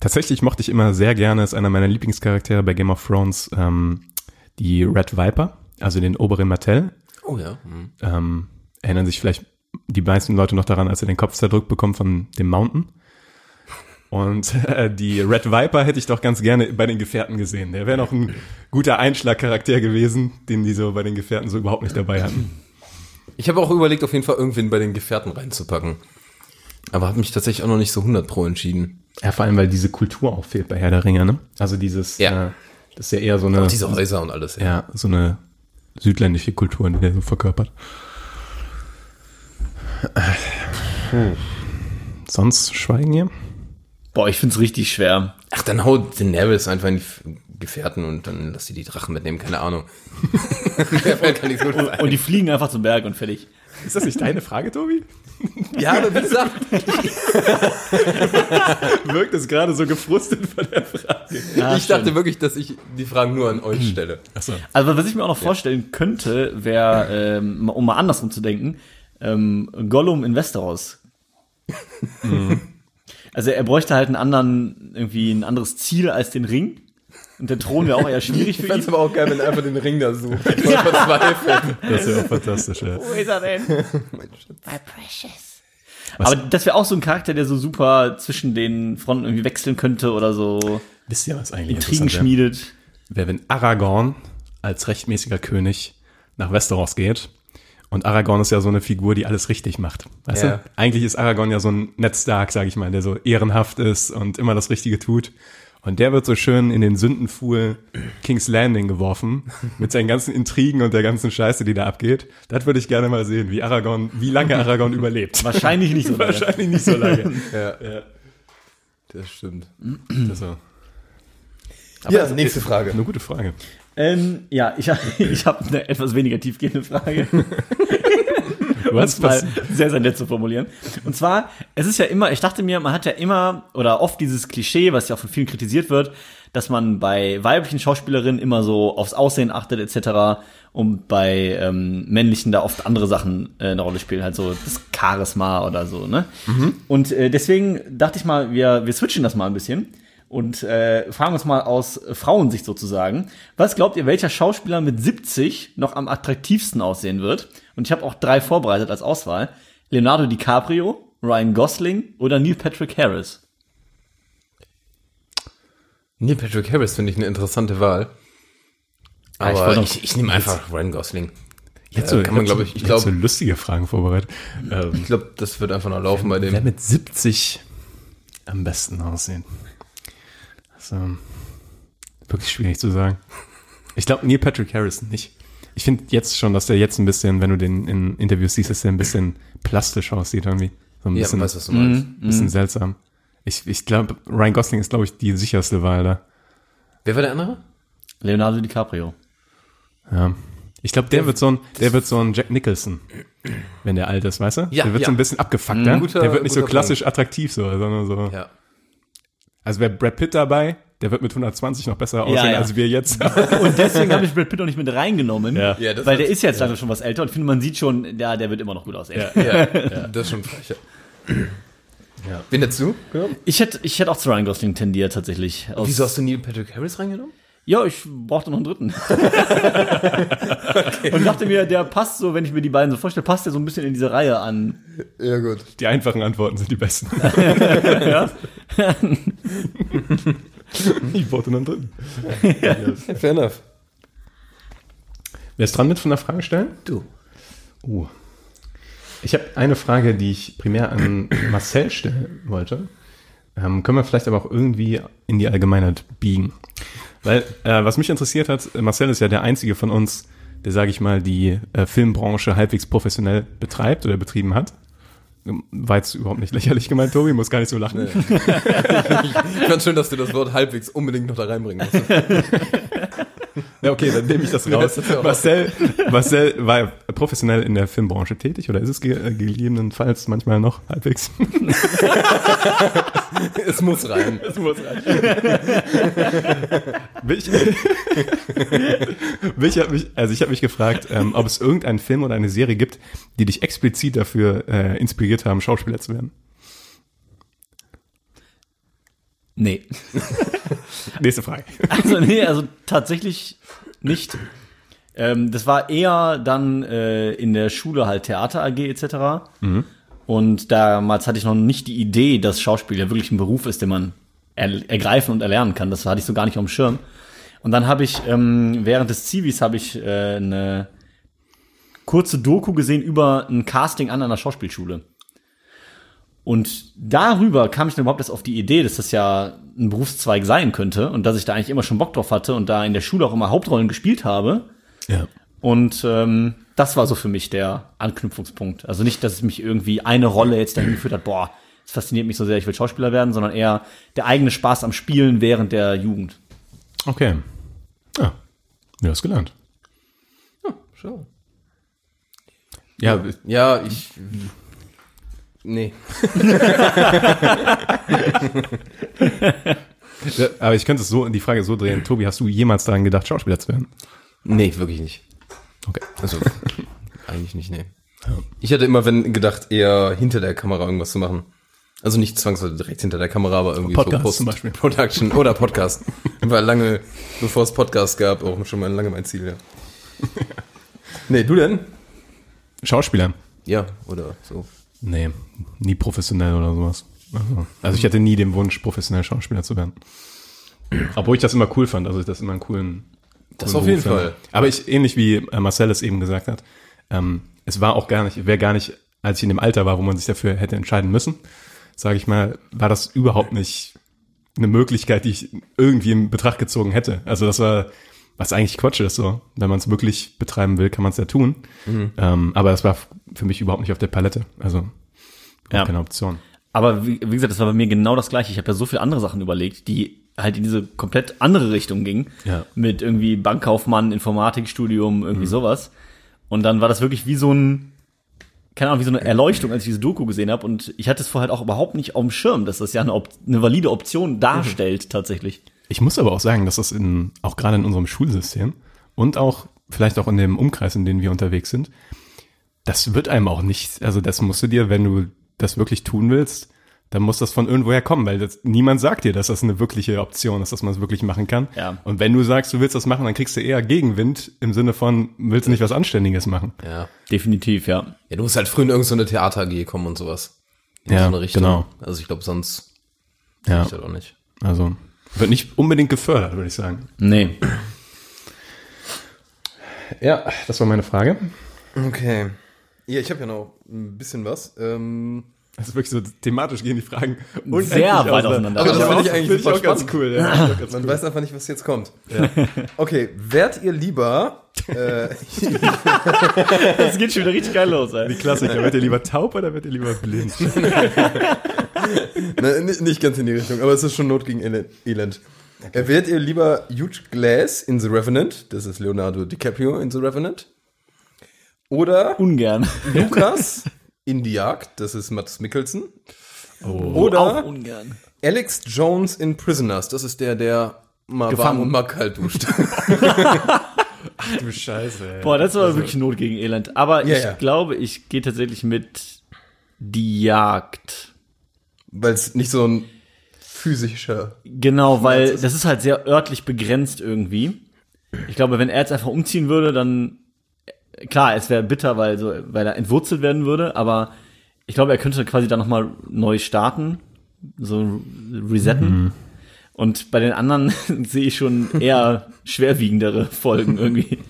tatsächlich mochte ich immer sehr gerne, ist einer meiner Lieblingscharaktere bei Game of Thrones, ähm, die Red Viper, also den Oberyn Martell. Oh ja. Hm. Ähm, erinnern sich vielleicht die meisten Leute noch daran, als er den Kopf zerdrückt bekommt von dem Mountain. Und äh, die Red Viper hätte ich doch ganz gerne bei den Gefährten gesehen. Der wäre noch ein guter Einschlagcharakter gewesen, den die so bei den Gefährten so überhaupt nicht dabei hatten. Ich habe auch überlegt, auf jeden Fall irgendwen bei den Gefährten reinzupacken. Aber habe mich tatsächlich auch noch nicht so 100 pro entschieden. Ja, vor allem, weil diese Kultur auch fehlt bei Herr der Ringe, ne? Also dieses, Ja. äh, das ist ja eher so eine, Auch diese Häuser und alles. ja, so eine südländische Kultur, die der so verkörpert. Sonst schweigen hier? Boah, ich find's richtig schwer. Ach, dann haut Daenerys einfach in die Gefährten und dann lass sie die Drachen mitnehmen, keine Ahnung. So sein. Und die fliegen einfach zum Berg und fertig. Ist das nicht deine Frage, Tobi? Ja, aber wie gesagt, Wirkt es gerade so gefrustet von der Frage. Ja, ich stimmt. dachte wirklich, dass ich die Fragen nur an euch stelle. Achso. Also was ich mir auch noch vorstellen könnte, wäre, ähm, um mal andersrum zu denken, ähm, Gollum in Westeros. Also er bräuchte halt einen anderen, irgendwie ein anderes Ziel als den Ring. Und der Thron wäre auch eher schwierig Ich für fände ihn. es aber auch geil, wenn er einfach den Ring da sucht. Voll verzweifelt. Das wäre auch fantastisch, ja. Wo ist er denn? My precious. Aber das wäre auch so ein Charakter, der so super zwischen den Fronten irgendwie wechseln könnte oder so Wisst ihr, was eigentlich Intrigen schmiedet. wäre? Wäre, wenn Aragorn als rechtmäßiger König nach Westeros geht. Und Aragorn ist ja so eine Figur, die alles richtig macht. Weißt Ja. du? Eigentlich ist Aragorn ja so ein Ned Stark, sag ich mal, der so ehrenhaft ist und immer das Richtige tut. Und der wird so schön in den Sündenfuhl King's Landing geworfen, mit seinen ganzen Intrigen und der ganzen Scheiße, die da abgeht. Das würde ich gerne mal sehen, wie Aragorn, wie lange Aragorn überlebt. Wahrscheinlich nicht so lange. Wahrscheinlich nicht so lange. Ja, ja. das stimmt. Das war ja, nächste Frage. eine gute Frage. Ähm, ja, ich, ich habe eine etwas weniger tiefgehende Frage. Hast mal was, sehr, sehr nett zu formulieren. Und zwar, es ist ja immer, ich dachte mir, man hat ja immer oder oft dieses Klischee, was ja auch von vielen kritisiert wird, dass man bei weiblichen Schauspielerinnen immer so aufs Aussehen achtet etc. und bei ähm, männlichen da oft andere Sachen äh, eine Rolle spielen, halt so das Charisma oder so, ne? Und äh, deswegen dachte ich mal, wir, wir switchen das mal ein bisschen und äh, fragen uns mal aus Frauensicht sozusagen. Was glaubt ihr, welcher Schauspieler mit 70 noch am attraktivsten aussehen wird? Und ich habe auch drei vorbereitet als Auswahl. Leonardo DiCaprio, Ryan Gosling oder Neil Patrick Harris. Neil Patrick Harris finde ich eine interessante Wahl. Ja, ich Aber wollte ich, noch- ich, nehme einfach Ryan Gosling. jetzt Ja, kann man, glaub ich- ich glaub- so lustige Fragen vorbereitet. Ähm, Ich glaube, das wird einfach noch laufen bei wer dem. mit 70 am besten aussehen? Also, wirklich schwierig zu sagen. Ich glaube, Neil Patrick Harris nicht. Ich finde jetzt schon, dass der jetzt ein bisschen, wenn du den in Interviews siehst, dass der ein bisschen plastisch aussieht irgendwie. So ein Ja, bisschen, weißt was du meinst. bisschen seltsam. Ich, ich glaube, Ryan Gosling ist, glaube ich, die sicherste Wahl da. Wer war der andere? Leonardo DiCaprio. Ja. Ich glaube, der wird so ein, der wird so ein Jack Nicholson, wenn der alt ist, weißt du? Ja, der wird ja. so ein bisschen abgefuckter. Guter- der wird nicht so klassisch attraktiv so, sondern so. Ja. Also wäre Brad Pitt dabei, der wird mit 120 noch besser aussehen ja. als wir jetzt. Und deswegen habe ich Brad Pitt auch nicht mit reingenommen. Ja. Ja, das weil der ist jetzt langsam schon was älter und ich finde, man sieht schon, ja, der wird immer noch gut aussehen. Ja, das ist schon frech. Ja. Wen du genommen? Ich hätte ich hätte auch zu Ryan Gosling tendiert, tatsächlich. Aus- Wieso hast du Neil Patrick Harris reingenommen? Ja, ich brauchte noch einen dritten. Und dachte mir, der passt so, wenn ich mir die beiden so vorstelle, passt der so ein bisschen in diese Reihe an. Ja, gut. Die einfachen Antworten sind die besten. ich wollte noch einen dritten. Fair enough. Wer ist dran mit von der Frage stellen? Du. Uh. Ich habe eine Frage, die ich primär an Marcel stellen wollte. Ähm, können wir vielleicht aber auch irgendwie in die Allgemeinheit biegen. Weil, äh, was mich interessiert hat, Marcel ist ja der einzige von uns, der, sage ich mal, die äh, Filmbranche halbwegs professionell betreibt oder betrieben hat. War jetzt überhaupt nicht lächerlich gemeint, Tobi, muss gar nicht so lachen. Ich fand schön, dass du das Wort halbwegs unbedingt noch da reinbringen musst. Ja, okay, dann nehme ich das raus. Marcel, Marcel war professionell in der Filmbranche tätig oder ist es ge äh, gegebenenfalls manchmal noch halbwegs? es muss rein. Das muss rein. mich, mich hat mich, also ich habe mich gefragt, ähm, ob es irgendeinen Film oder eine Serie gibt, die dich explizit dafür äh, inspiriert haben, Schauspieler zu werden. Nee. Nächste Frage. Also, nee, also tatsächlich nicht. Ähm, das war eher dann äh, in der Schule halt Theater AG etc. Und damals hatte ich noch nicht die Idee, dass Schauspiel ja wirklich ein Beruf ist, den man er ergreifen und erlernen kann. Das hatte ich so gar nicht auf dem Schirm. Und dann habe ich ähm, während des Zivis habe ich äh, eine kurze Doku gesehen über ein Casting an einer Schauspielschule. Und darüber kam ich dann überhaupt erst auf die Idee, dass das ja ein Berufszweig sein könnte und dass ich da eigentlich immer schon Bock drauf hatte und da in der Schule auch immer Hauptrollen gespielt habe. Ja. Und ähm, das war so für mich der Anknüpfungspunkt. Also nicht, dass es mich irgendwie eine Rolle jetzt dahin geführt hat, boah, das fasziniert mich so sehr, ich will Schauspieler werden, sondern eher der eigene Spaß am Spielen während der Jugend. Okay. Ja, du hast gelernt. Schau. Ja, Ja, ich. Nee. ja, aber ich könnte es so, die Frage so drehen. Tobi, hast du jemals daran gedacht, Schauspieler zu werden? Nee, wirklich nicht. Okay. Also, eigentlich nicht, nee. Ich hatte immer, wenn gedacht, eher hinter der Kamera irgendwas zu machen. Also nicht zwangsweise direkt hinter der Kamera, aber irgendwie Podcast so zum Beispiel. Production oder Podcast. War lange, bevor es Podcast gab, auch schon mal lange mein Ziel, ja. Nee, du denn? Schauspieler? Ja, oder so. Nee, nie professionell oder sowas. Also, ich hatte nie den Wunsch, professionell Schauspieler zu werden. Obwohl ich das immer cool fand, also ich das immer einen coolen. Das coolen auf jeden Beruf Fall. fand. Aber ich, ähnlich wie äh, Marcel es eben gesagt hat, ähm, es war auch gar nicht, wäre gar nicht, als ich in dem Alter war, wo man sich dafür hätte entscheiden müssen, sage ich mal, war das überhaupt nicht eine Möglichkeit, die ich irgendwie in Betracht gezogen hätte. Also das war, was eigentlich Quatsch ist so. Wenn man es wirklich betreiben will, kann man es ja tun. Mhm. Ähm, aber das war für mich überhaupt nicht auf der Palette. Also Ja. keine Option. Aber wie, wie gesagt, das war bei mir genau das gleiche. Ich habe ja so viele andere Sachen überlegt, die halt in diese komplett andere Richtung gingen. Ja. Mit irgendwie Bankkaufmann, Informatikstudium, irgendwie sowas. Und dann war das wirklich wie so ein, keine Ahnung, wie so eine Erleuchtung, als ich diese Doku gesehen habe. Und ich hatte es vorher halt auch überhaupt nicht auf dem Schirm, dass das ja eine, eine valide Option darstellt, tatsächlich. Ich muss aber auch sagen, dass das in, auch gerade in unserem Schulsystem und auch vielleicht auch in dem Umkreis, in dem wir unterwegs sind, das wird einem auch nicht, also das musst du dir, wenn du das wirklich tun willst, dann muss das von irgendwoher kommen, weil das, niemand sagt dir, dass das eine wirkliche Option ist, dass man es wirklich machen kann. Ja. Und wenn du sagst, du willst das machen, dann kriegst du eher Gegenwind im Sinne von, willst du nicht was Anständiges machen. Ja. Definitiv, ja. Ja, du musst halt früh in irgendeine so Theater AG kommen und sowas. In Ja, so eine Richtung. genau. Also ich glaube, sonst Ja, ich das auch nicht. also wird nicht unbedingt gefördert, würde ich sagen. Nee. Ja, das war meine Frage. Okay. Ja, ich habe ja noch ein bisschen was. Ähm, Das ist wirklich so thematisch gehen die Fragen Sehr weit auseinander. Aber das finde ich das eigentlich finde ich ganz cool. Ja. man weiß einfach nicht, was jetzt kommt. Okay, wärt ihr lieber äh, Das geht schon wieder richtig geil los, ey. Die Klassiker. Wird ihr lieber taub oder wird ihr lieber blind? ni- nicht ganz in die Richtung, aber es ist schon Not gegen Ele- Elend. Äh, wärt ihr lieber Huge Glass in The Revenant, das ist Leonardo DiCaprio in The Revenant, oder Ungern. Lukas in Die Jagd, das ist Mats Mikkelsen, Auch oder ungern. Alex Jones in Prisoners, das ist der, der mal warm Gefangen. und mal kalt duscht. Du Scheiße, ey. Boah, das war wirklich Not gegen Elend. Aber Ja, ich ja. glaube, ich gehe tatsächlich mit Die Jagd. Weil es nicht so ein physischer. Genau, weil das ist halt sehr örtlich begrenzt irgendwie. Ich glaube, wenn er jetzt einfach umziehen würde, dann klar, es wäre bitter, weil so, weil er entwurzelt werden würde, aber ich glaube, er könnte quasi dann nochmal neu starten, so resetten. Und bei den anderen sehe ich schon eher schwerwiegendere Folgen irgendwie.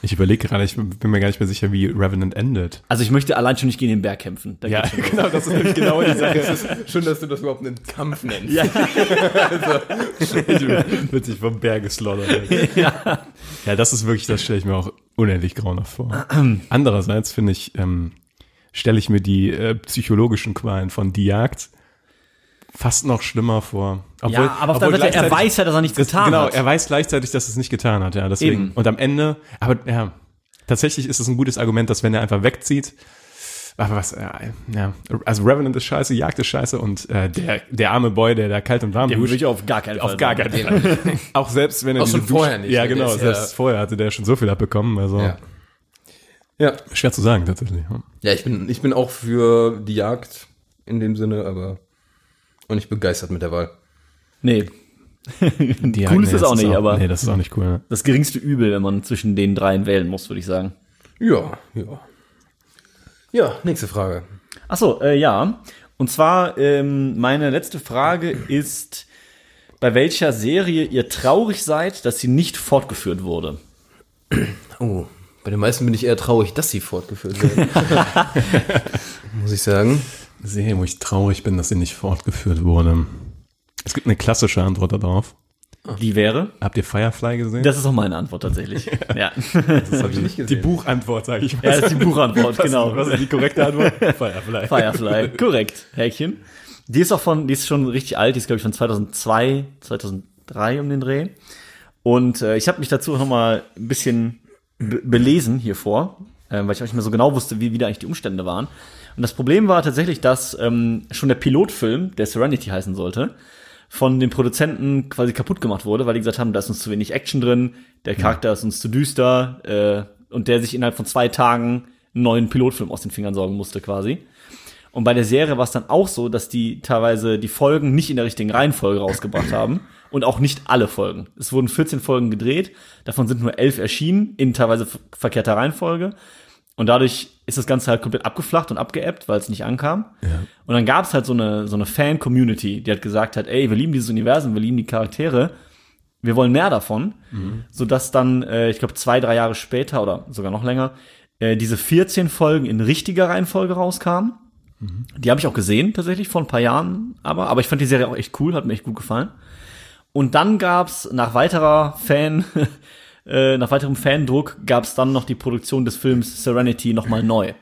Ich überlege gerade, ich bin mir gar nicht mehr sicher, wie Revenant endet. Also ich möchte allein schon nicht gegen den Berg kämpfen. Da Ja, genau, das ist nämlich genau die Sache. Es ist schön, dass du das überhaupt einen Kampf nennst. Ja. Wird sich vom Berg geslaughtert. ja. Ja, das ist wirklich, das stelle ich mir auch unendlich grauenhaft vor. Andererseits finde ich, ähm, stelle ich mir die äh, psychologischen Qualen von Die Jagd fast noch schlimmer vor. Obwohl, ja, aber auf der anderen Seite, er weiß ja, dass er nichts getan genau, hat. er weiß gleichzeitig, dass er es nicht getan hat, ja, deswegen. Eben. Und am Ende, aber ja, tatsächlich ist es ein gutes Argument, dass wenn er einfach wegzieht, aber was, ja, ja, also Revenant ist scheiße, Jagd ist scheiße und äh, der, der arme Boy, der da kalt und warm Den duscht, ich auf gar keinen Fall. auf gar keinen Fall. Auch selbst wenn er Auch schon vorher nicht, Ja, genau, selbst ja- vorher hatte der schon so viel abbekommen, also Ja. Ja. schwer zu sagen tatsächlich. ja. Ich bin, ich bin auch für die Jagd in dem Sinne, aber und ich begeistert mit der Wahl. Nee. Die cool ist nee, das auch nicht, aber Nee, das ist auch nicht cool. Ne? das geringste Übel, wenn man zwischen den dreien wählen muss, würde ich sagen. Ja, ja. Ja, nächste Frage. Ach so, äh, ja. Und zwar, ähm, meine letzte Frage ist, bei welcher Serie ihr traurig seid, dass sie nicht fortgeführt wurde. Oh, bei den meisten bin ich eher traurig, dass sie fortgeführt werden. Muss ich sagen. Serie, wo ich traurig bin, dass sie nicht fortgeführt wurde. Es gibt eine klassische Antwort darauf. Die wäre? Habt ihr Firefly gesehen? Das ist auch meine Antwort tatsächlich. ja. Das habe ich nicht die gesehen. Buchantwort, sage ich mal. ja, das ist die Buchantwort, was, genau. Was ist die korrekte Antwort? Firefly. Firefly, korrekt, Häkchen. Die ist auch von, die ist schon richtig alt, die ist glaube ich von 2002, 2003 um den Dreh. Und äh, ich habe mich dazu noch mal ein bisschen be belesen hier vor, äh, weil ich auch nicht mehr so genau wusste, wie, wie da eigentlich die Umstände waren. Und das Problem war tatsächlich, dass ähm, schon der Pilotfilm, der Serenity heißen sollte, von den Produzenten quasi kaputt gemacht wurde, weil die gesagt haben, da ist uns zu wenig Action drin, der Charakter ist uns zu düster äh, und der sich innerhalb von zwei Tagen einen neuen Pilotfilm aus den Fingern sorgen musste quasi. Und bei der Serie war es dann auch so, dass die teilweise die Folgen nicht in der richtigen Reihenfolge rausgebracht haben und auch nicht alle Folgen. Es wurden 14 Folgen gedreht, davon sind nur 11 erschienen in teilweise ver- verkehrter Reihenfolge. Und dadurch ist das Ganze halt komplett abgeflacht und abgeebbt, weil es nicht ankam. Und dann gab es halt so eine, so eine Fan-Community, die hat gesagt hat, ey, wir lieben dieses Universum, wir lieben die Charaktere, wir wollen mehr davon. Sodass dann, äh, ich glaube, zwei, drei Jahre später oder sogar noch länger, äh, diese 14 Folgen in richtiger Reihenfolge rauskamen. Die habe ich auch gesehen, tatsächlich, vor ein paar Jahren. Aber, aber ich fand die Serie auch echt cool, hat mir echt gut gefallen. Und dann gab's nach weiterer Fan, äh, nach weiterem Fandruck gab's dann noch die Produktion des Films Serenity nochmal neu.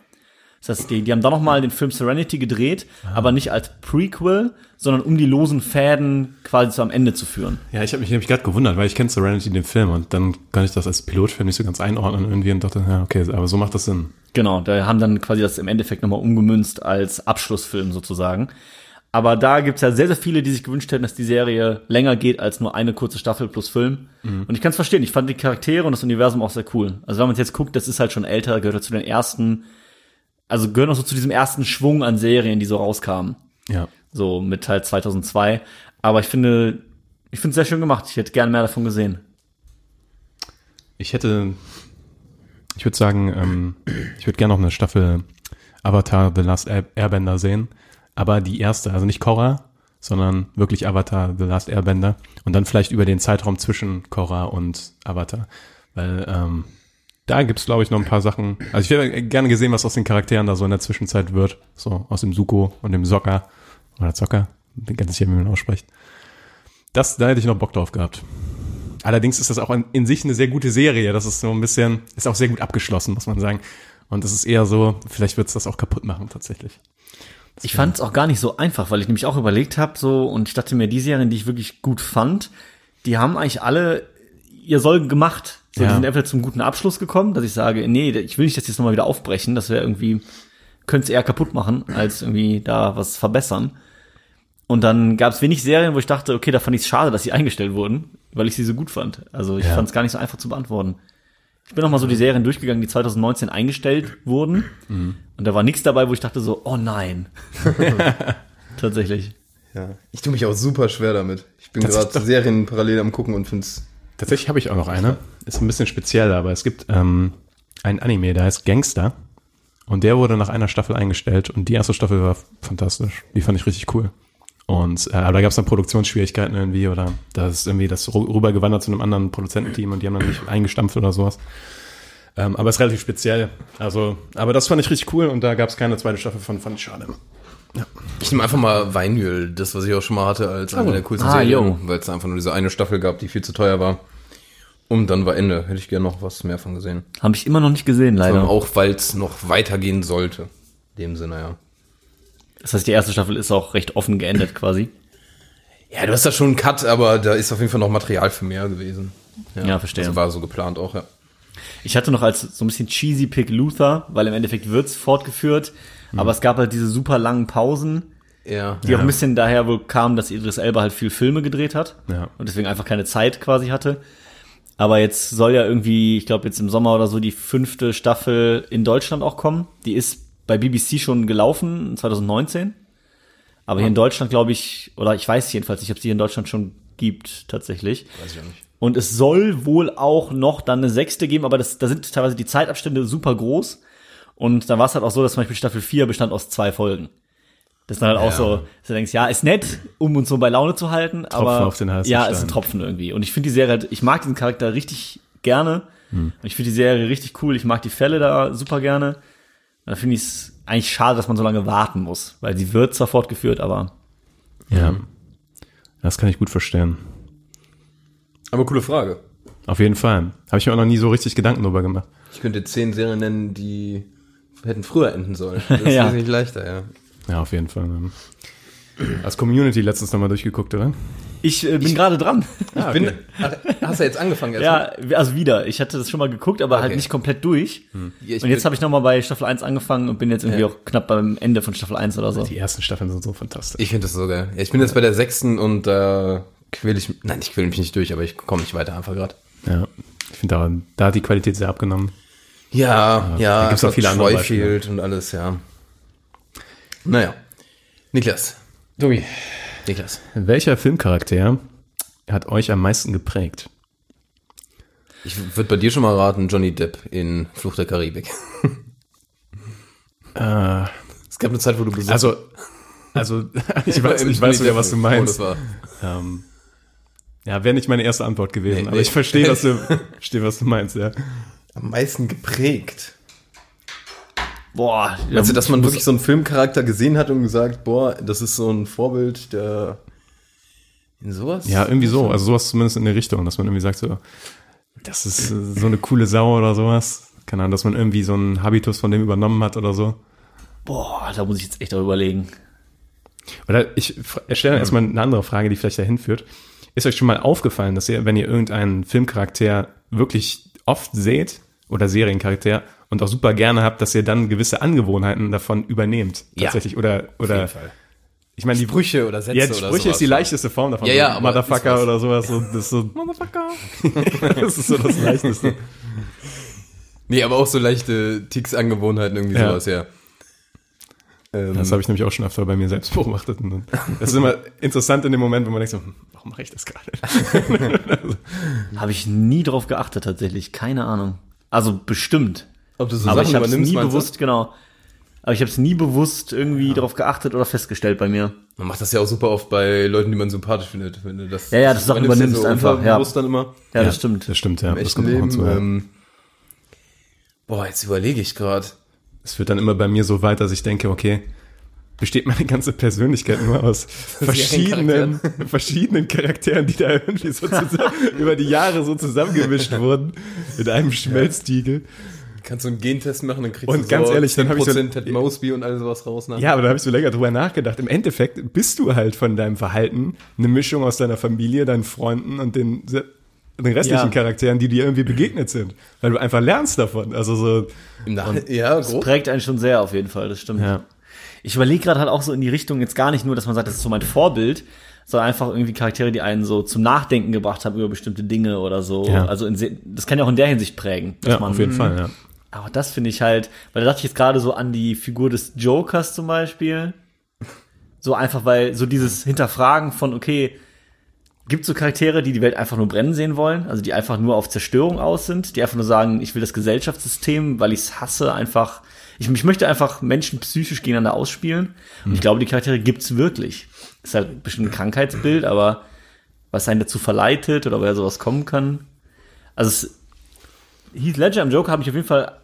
Das heißt, die, die haben dann nochmal den Film Serenity gedreht, aber nicht als Prequel, sondern um die losen Fäden quasi zu am Ende zu führen. Ja, ich habe mich nämlich gerade gewundert, weil ich kenne Serenity den Film und dann kann ich das als Pilotfilm nicht so ganz einordnen irgendwie und dachte, ja, okay, aber so macht das Sinn. Genau, da haben dann quasi das im Endeffekt nochmal umgemünzt als Abschlussfilm sozusagen. Aber da gibt's ja sehr, sehr viele, die sich gewünscht hätten, dass die Serie länger geht als nur eine kurze Staffel plus Film. Und ich kann es verstehen, ich fand die Charaktere und das Universum auch sehr cool. Also wenn man jetzt guckt, das ist halt schon älter, gehört ja zu den ersten, also gehört noch so zu diesem ersten Schwung an Serien, die so rauskamen. Ja. So mit Teil 2002. Aber ich finde, ich finde es sehr schön gemacht. Ich hätte gerne mehr davon gesehen. Ich hätte, ich würde sagen, ähm, ich würde gerne noch eine Staffel Avatar The Last Air Airbender sehen, aber die erste, also nicht Korra, sondern wirklich Avatar The Last Airbender und dann vielleicht über den Zeitraum zwischen Korra und Avatar, weil ähm, da gibt's glaube ich noch ein paar Sachen. Also ich hätte gerne gesehen, was aus den Charakteren da so in der Zwischenzeit wird, so aus dem Suko und dem Sokka oder Zocker, bin ganz sicher, wie man ausspricht. Das, da hätte ich noch Bock drauf gehabt. Allerdings ist das auch in, in sich eine sehr gute Serie. Das ist so ein bisschen, ist auch sehr gut abgeschlossen, muss man sagen. Und es ist eher so, vielleicht wird es das auch kaputt machen, tatsächlich. Ich fand es auch gar nicht so einfach, weil ich nämlich auch überlegt habe, so, und ich dachte mir, die Serien, die ich wirklich gut fand, die haben eigentlich alle ihr Soll gemacht. So, Ja. Die sind entweder zum guten Abschluss gekommen, dass ich sage, nee, ich will nicht, dass die es nochmal wieder aufbrechen. Das wäre irgendwie, könnte es eher kaputt machen, als irgendwie da was verbessern. Und dann gab es wenig Serien, wo ich dachte, okay, da fand ich es schade, dass sie eingestellt wurden, weil ich sie so gut fand. Also ich Ja. fand es gar nicht so einfach zu beantworten. Ich bin noch mal so die Serien durchgegangen, die 2019 eingestellt wurden. Mhm. Und da war nichts dabei, wo ich dachte so, oh nein. Tatsächlich. Ja. Ich tue mich auch super schwer damit. Ich bin gerade Serien parallel am gucken und find's. Tatsächlich habe ich auch noch eine. Ist ein bisschen speziell, aber es gibt ähm, ein Anime, der heißt Gangster. Und der wurde nach einer Staffel eingestellt und die erste Staffel war fantastisch. Die fand ich richtig cool. Und äh, aber da gab es dann Produktionsschwierigkeiten irgendwie oder da ist irgendwie das rü- rübergewandert zu einem anderen Produzententeam und die haben dann nicht eingestampft oder sowas. Ähm, aber es ist relativ speziell. Also, aber das fand ich richtig cool und da gab es keine zweite Staffel von, fand ich schade. Ich nehme einfach mal Weinöl, das, was ich auch schon mal hatte, als eine der coolsten Ah, Serien, weil es einfach nur diese eine Staffel gab, die viel zu teuer war. Und dann war Ende. Hätte ich gerne noch was mehr von gesehen. Habe ich immer noch nicht gesehen, leider. auch, weil es noch weitergehen sollte. In dem Sinne, ja. Das heißt, die erste Staffel ist auch recht offen geendet quasi. Ja, du hast da schon einen Cut, aber da ist auf jeden Fall noch Material für mehr gewesen. Ja, verstehe. Also war so geplant auch, ja. Ich hatte noch als so ein bisschen cheesy Pick Luther, weil im Endeffekt wird's fortgeführt. Aber es gab halt diese super langen Pausen, Ja. die auch ein bisschen daher wohl kamen, dass Idris Elba halt viel Filme gedreht hat. Ja. Und deswegen einfach keine Zeit quasi hatte. Aber jetzt soll ja irgendwie, ich glaube jetzt im Sommer oder so, die fünfte Staffel in Deutschland auch kommen. Die ist bei BBC schon gelaufen, 2019. Aber hier in Deutschland, glaube ich, oder ich weiß jedenfalls nicht, ob es hier in Deutschland schon gibt, tatsächlich. Weiß ich auch nicht. Und es soll wohl auch noch dann eine sechste geben, aber das, da sind teilweise die Zeitabstände super groß. Und dann war es halt auch so, dass zum Beispiel Staffel 4 bestand aus zwei Folgen. Das ist dann halt auch Ja. so, dass du denkst, ja, ist nett, um uns so bei Laune zu halten, aber auf den heißen ja, Stein. ist ein Tropfen irgendwie. Und ich finde die Serie, halt- ich mag diesen Charakter richtig gerne. Hm. Und ich finde die Serie richtig cool. Ich mag die Fälle da super gerne. Da finde ich es eigentlich schade, dass man so lange warten muss, weil sie wird zwar fortgeführt, aber Ja. Das kann ich gut verstehen. Aber coole Frage. Auf jeden Fall. Habe ich mir auch noch nie so richtig Gedanken drüber gemacht. Ich könnte zehn Serien nennen, die hätten früher enden sollen. Das Ja. ist nicht leichter, ja. Ja, auf jeden Fall. Als Community letztens nochmal durchgeguckt, oder? Ich äh, bin gerade dran. Ich bin, ach, hast du jetzt angefangen? erstmal? Ja, also wieder. Ich hatte das schon mal geguckt, aber halt Okay. nicht komplett durch. Ja, ich und jetzt habe ich noch mal bei Staffel 1 angefangen und bin jetzt irgendwie Ja. auch knapp beim Ende von Staffel 1 oder so. Die ersten Staffeln sind so fantastisch. Ich finde das so geil. Ja, ich bin jetzt bei der sechsten und da quäl ich, nein, ich quäl mich nicht durch, aber ich komme nicht weiter einfach gerade. Ja. Ich finde, da, da hat die Qualität sehr abgenommen. Ja, ja, da gibt's auch einfach viele andere Beispiele. Und alles, ja. Naja. Niklas. Tobi. Niklas. Welcher Filmcharakter hat euch am meisten geprägt? Ich würde bei dir schon mal raten, Johnny Depp in Fluch der Karibik. Äh, Es gab eine Zeit, wo du besucht also, also ich weiß, ich weiß sogar, was du meinst. Oh. Ähm, ja, wäre nicht meine erste Antwort gewesen, Nee, aber nee. ich verstehe, was du, verstehe, was du meinst, ja. Am meisten geprägt. Boah, du, dass man wirklich so einen Filmcharakter gesehen hat und gesagt, boah, das ist so ein Vorbild, der in sowas? Ja, irgendwie so. Also sowas zumindest in der Richtung, dass man irgendwie sagt so, das ist äh, so eine coole Sau oder sowas. Keine Ahnung, dass man irgendwie so einen Habitus von dem übernommen hat oder so. boah, da muss ich jetzt echt auch überlegen. Oder ich fra- stelle erstmal eine andere Frage, die vielleicht dahin führt. Ist euch schon mal aufgefallen, dass ihr, wenn ihr irgendeinen Filmcharakter wirklich oft seht oder Seriencharakter und auch super gerne habt, dass ihr dann gewisse Angewohnheiten davon übernehmt? Ja. Tatsächlich. Oder, oder, ich meine, die Sprüche oder Sätze Ja, oder Sprüche sowas. ist die leichteste Form davon. Ja, ja, so aber Motherfucker oder sowas. So, das ist so, Motherfucker. das ist so das Leichteste. Nee, aber auch so leichte Ticks, Angewohnheiten, irgendwie Ja. sowas, ja. Ähm, Das habe ich nämlich auch schon öfter bei mir selbst beobachtet. Und das ist immer interessant in dem Moment, wenn man denkt so, hm, warum mache ich das gerade? Habe ich nie drauf geachtet tatsächlich, keine Ahnung. Also bestimmt. Ob du so aber ich Sachen habe es übernimmst, nie meinst du? bewusst, genau. Aber ich habe es nie bewusst irgendwie drauf geachtet oder festgestellt bei mir. Man macht das ja auch super oft bei Leuten, die man sympathisch findet. Wenn du das, Ja, ja, das Sachen übernimmst du übernimmst einfach, ja. dann immer. Ja, das stimmt. Das stimmt, ja. Im Das Leben. ja. Ähm, boah, jetzt überlege ich gerade. Es wird dann immer bei mir so weit, dass ich denke, okay, besteht meine ganze Persönlichkeit nur aus verschiedenen, verschiedenen Charakteren, die da irgendwie so zusammen, über die Jahre so zusammengemischt wurden, in einem Schmelztiegel. Kannst du einen Gentest machen, dann kriegst Und du ganz ehrlich, dann hab ich so- 10% Ted Mosby und all sowas raus. Ne? Ja, aber da habe ich so länger drüber nachgedacht. Im Endeffekt bist du halt von deinem Verhalten eine Mischung aus deiner Familie, deinen Freunden und den, den restlichen Ja. Charakteren, die dir irgendwie begegnet sind. Weil du einfach lernst davon. Also so, Nach ja, Das grob. prägt einen schon sehr auf jeden Fall, das stimmt. ja. Ich überlege gerade halt auch so in die Richtung jetzt gar nicht nur, dass man sagt, das ist so mein Vorbild, sondern einfach irgendwie Charaktere, die einen so zum Nachdenken gebracht haben über bestimmte Dinge oder so. Ja. Also in, das kann ja auch in der Hinsicht prägen. dass Ja, man, auf jeden Fall, ja. Aber das finde ich halt, weil da dachte ich jetzt gerade so an die Figur des Jokers zum Beispiel. So einfach, weil so dieses Hinterfragen von, okay, gibt so Charaktere, die die Welt einfach nur brennen sehen wollen, also die einfach nur auf Zerstörung aus sind, die einfach nur sagen, ich will das Gesellschaftssystem, weil ich es hasse, einfach, ich, ich möchte einfach Menschen psychisch gegeneinander ausspielen. Und ich glaube, die Charaktere gibt's wirklich. Ist halt bestimmt ein Krankheitsbild, aber was einen dazu verleitet oder woher sowas kommen kann. Also es, Heath Ledger im Joker habe ich auf jeden Fall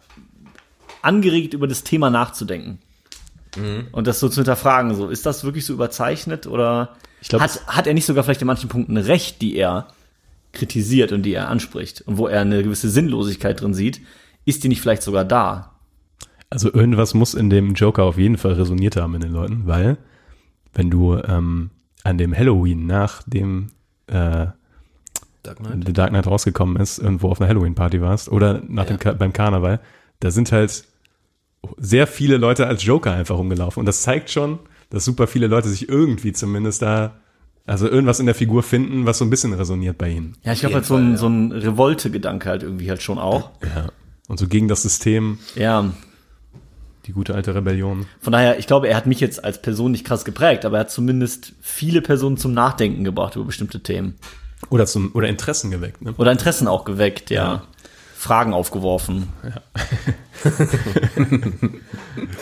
angeregt, über das Thema nachzudenken. Und das so zu hinterfragen, so, ist das wirklich so überzeichnet oder Ich glaub, hat, hat er nicht sogar vielleicht in manchen Punkten recht, die er kritisiert und die er anspricht und wo er eine gewisse Sinnlosigkeit drin sieht, ist die nicht vielleicht sogar da? Also irgendwas muss in dem Joker auf jeden Fall resoniert haben in den Leuten, weil wenn du ähm, an dem Halloween nach dem äh, Dark Knight. The Dark Knight rausgekommen ist, irgendwo auf einer Halloween-Party warst oder nach dem Ka beim Karneval, da sind halt sehr viele Leute als Joker einfach rumgelaufen. Und das zeigt schon, dass super viele Leute sich irgendwie zumindest da, also irgendwas in der Figur finden, was so ein bisschen resoniert bei ihnen. Ja, ich glaube halt so ein, so ein Revolte-Gedanke halt irgendwie halt schon auch. Ja. Und so gegen das System, Ja, die gute alte Rebellion. von daher, ich glaube, er hat mich jetzt als Person nicht krass geprägt, aber er hat zumindest viele Personen zum Nachdenken gebracht über bestimmte Themen. Oder zum, oder Interessen geweckt, ne? Oder Interessen auch geweckt, ja. Fragen aufgeworfen.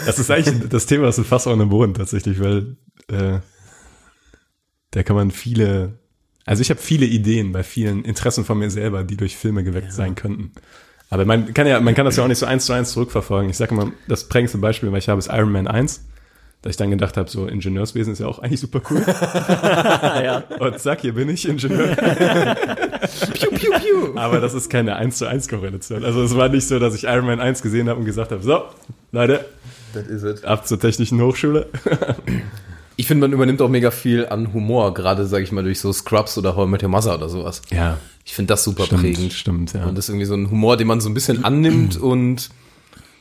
Das ist eigentlich, das Thema ist ein Fass ohne Boden tatsächlich, weil äh, da kann man viele, also ich habe viele Ideen bei vielen Interessen von mir selber, die durch Filme geweckt sein könnten. Aber man kann ja, man kann das ja auch nicht so eins zu eins zurückverfolgen. Ich sage immer, das prägendste Beispiel, weil ich habe, ist Iron Man 1, da ich dann gedacht habe, so Ingenieurswesen ist ja auch eigentlich super cool. ja. Und zack, hier bin ich Ingenieur. Piu, piu, piu. Aber das ist keine 1 zu 1 Korrelation. Also es war nicht so, dass ich Iron Man 1 gesehen habe und gesagt habe, so, Leute, Das is it. ab zur Technischen Hochschule. Ich finde, man übernimmt auch mega viel an Humor, gerade, sag ich mal, durch so Scrubs oder How I Met Your Mother oder sowas. Ja, Ich finde das super stimmt, prägend. stimmt, ja. Und das ist irgendwie so ein Humor, den man so ein bisschen annimmt und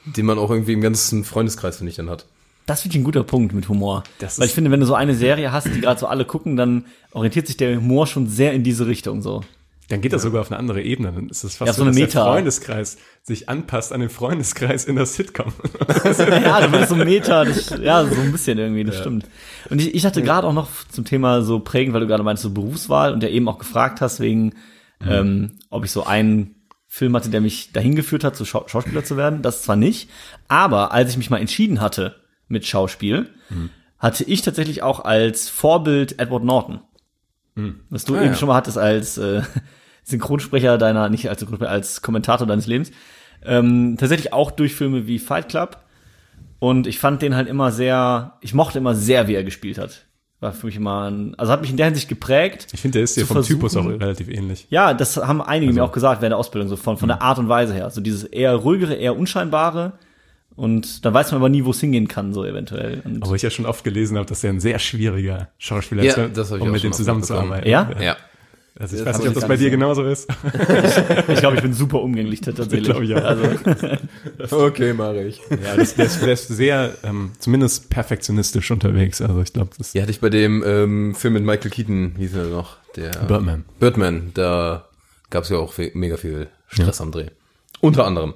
den man auch irgendwie im ganzen Freundeskreis, finde ich, dann hat. Das finde ich ein guter Punkt mit Humor. Das Weil ich finde, wenn du so eine Serie hast, die gerade so alle gucken, dann orientiert sich der Humor schon sehr in diese Richtung so. Dann geht das sogar auf eine andere Ebene. Dann ist es fast Ja, so, so dass Meta. der Freundeskreis sich anpasst an den Freundeskreis in der Sitcom. ja, da wird so Meta, das, ja, so ein bisschen irgendwie, das stimmt. Und ich, ich hatte gerade auch noch zum Thema so prägend, weil du gerade meinst, so Berufswahl und ja eben auch gefragt hast, wegen, ähm, ob ich so einen Film hatte, der mich dahin geführt hat, so Schau Schauspieler zu werden. Das zwar nicht, aber als ich mich mal entschieden hatte mit Schauspiel, hatte ich tatsächlich auch als Vorbild Edward Norton. Was du Ah, eben ja. schon mal hattest als äh, Synchronsprecher deiner, nicht als Synchronsprecher, als Kommentator deines Lebens. Ähm, tatsächlich auch durch Filme wie Fight Club. Und ich fand den halt immer sehr, ich mochte immer sehr, wie er gespielt hat. War für mich immer ein, also hat mich in der Hinsicht geprägt. Ich finde, der ist dir Zu vom Typus auch relativ ähnlich. Ja, das haben einige Also mir auch gesagt während der Ausbildung, so von, von Mhm. der Art und Weise her. So dieses eher ruhigere, eher unscheinbare. Und dann weiß man aber nie, wo es hingehen kann, so eventuell. Und Aber ich ja schon oft gelesen habe, dass er ein sehr schwieriger Schauspieler Ja, ist, das hab ich um mit dem zusammenzuarbeiten. Ja? Ja. Also ich Das weiß nicht, ob das bei dir so. genauso ist. ich glaube, ich bin super umgänglich tatsächlich. Glaub ich auch. Also, Okay, mache ich. Ja, das, der, ist, der ist sehr, ähm, zumindest perfektionistisch unterwegs. Also ich glaube, das Ja, hatte ich bei dem ähm, Film mit Michael Keaton, hieß er noch, der Birdman. Birdman, da gab es ja auch mega viel Stress am Dreh. Unter anderem.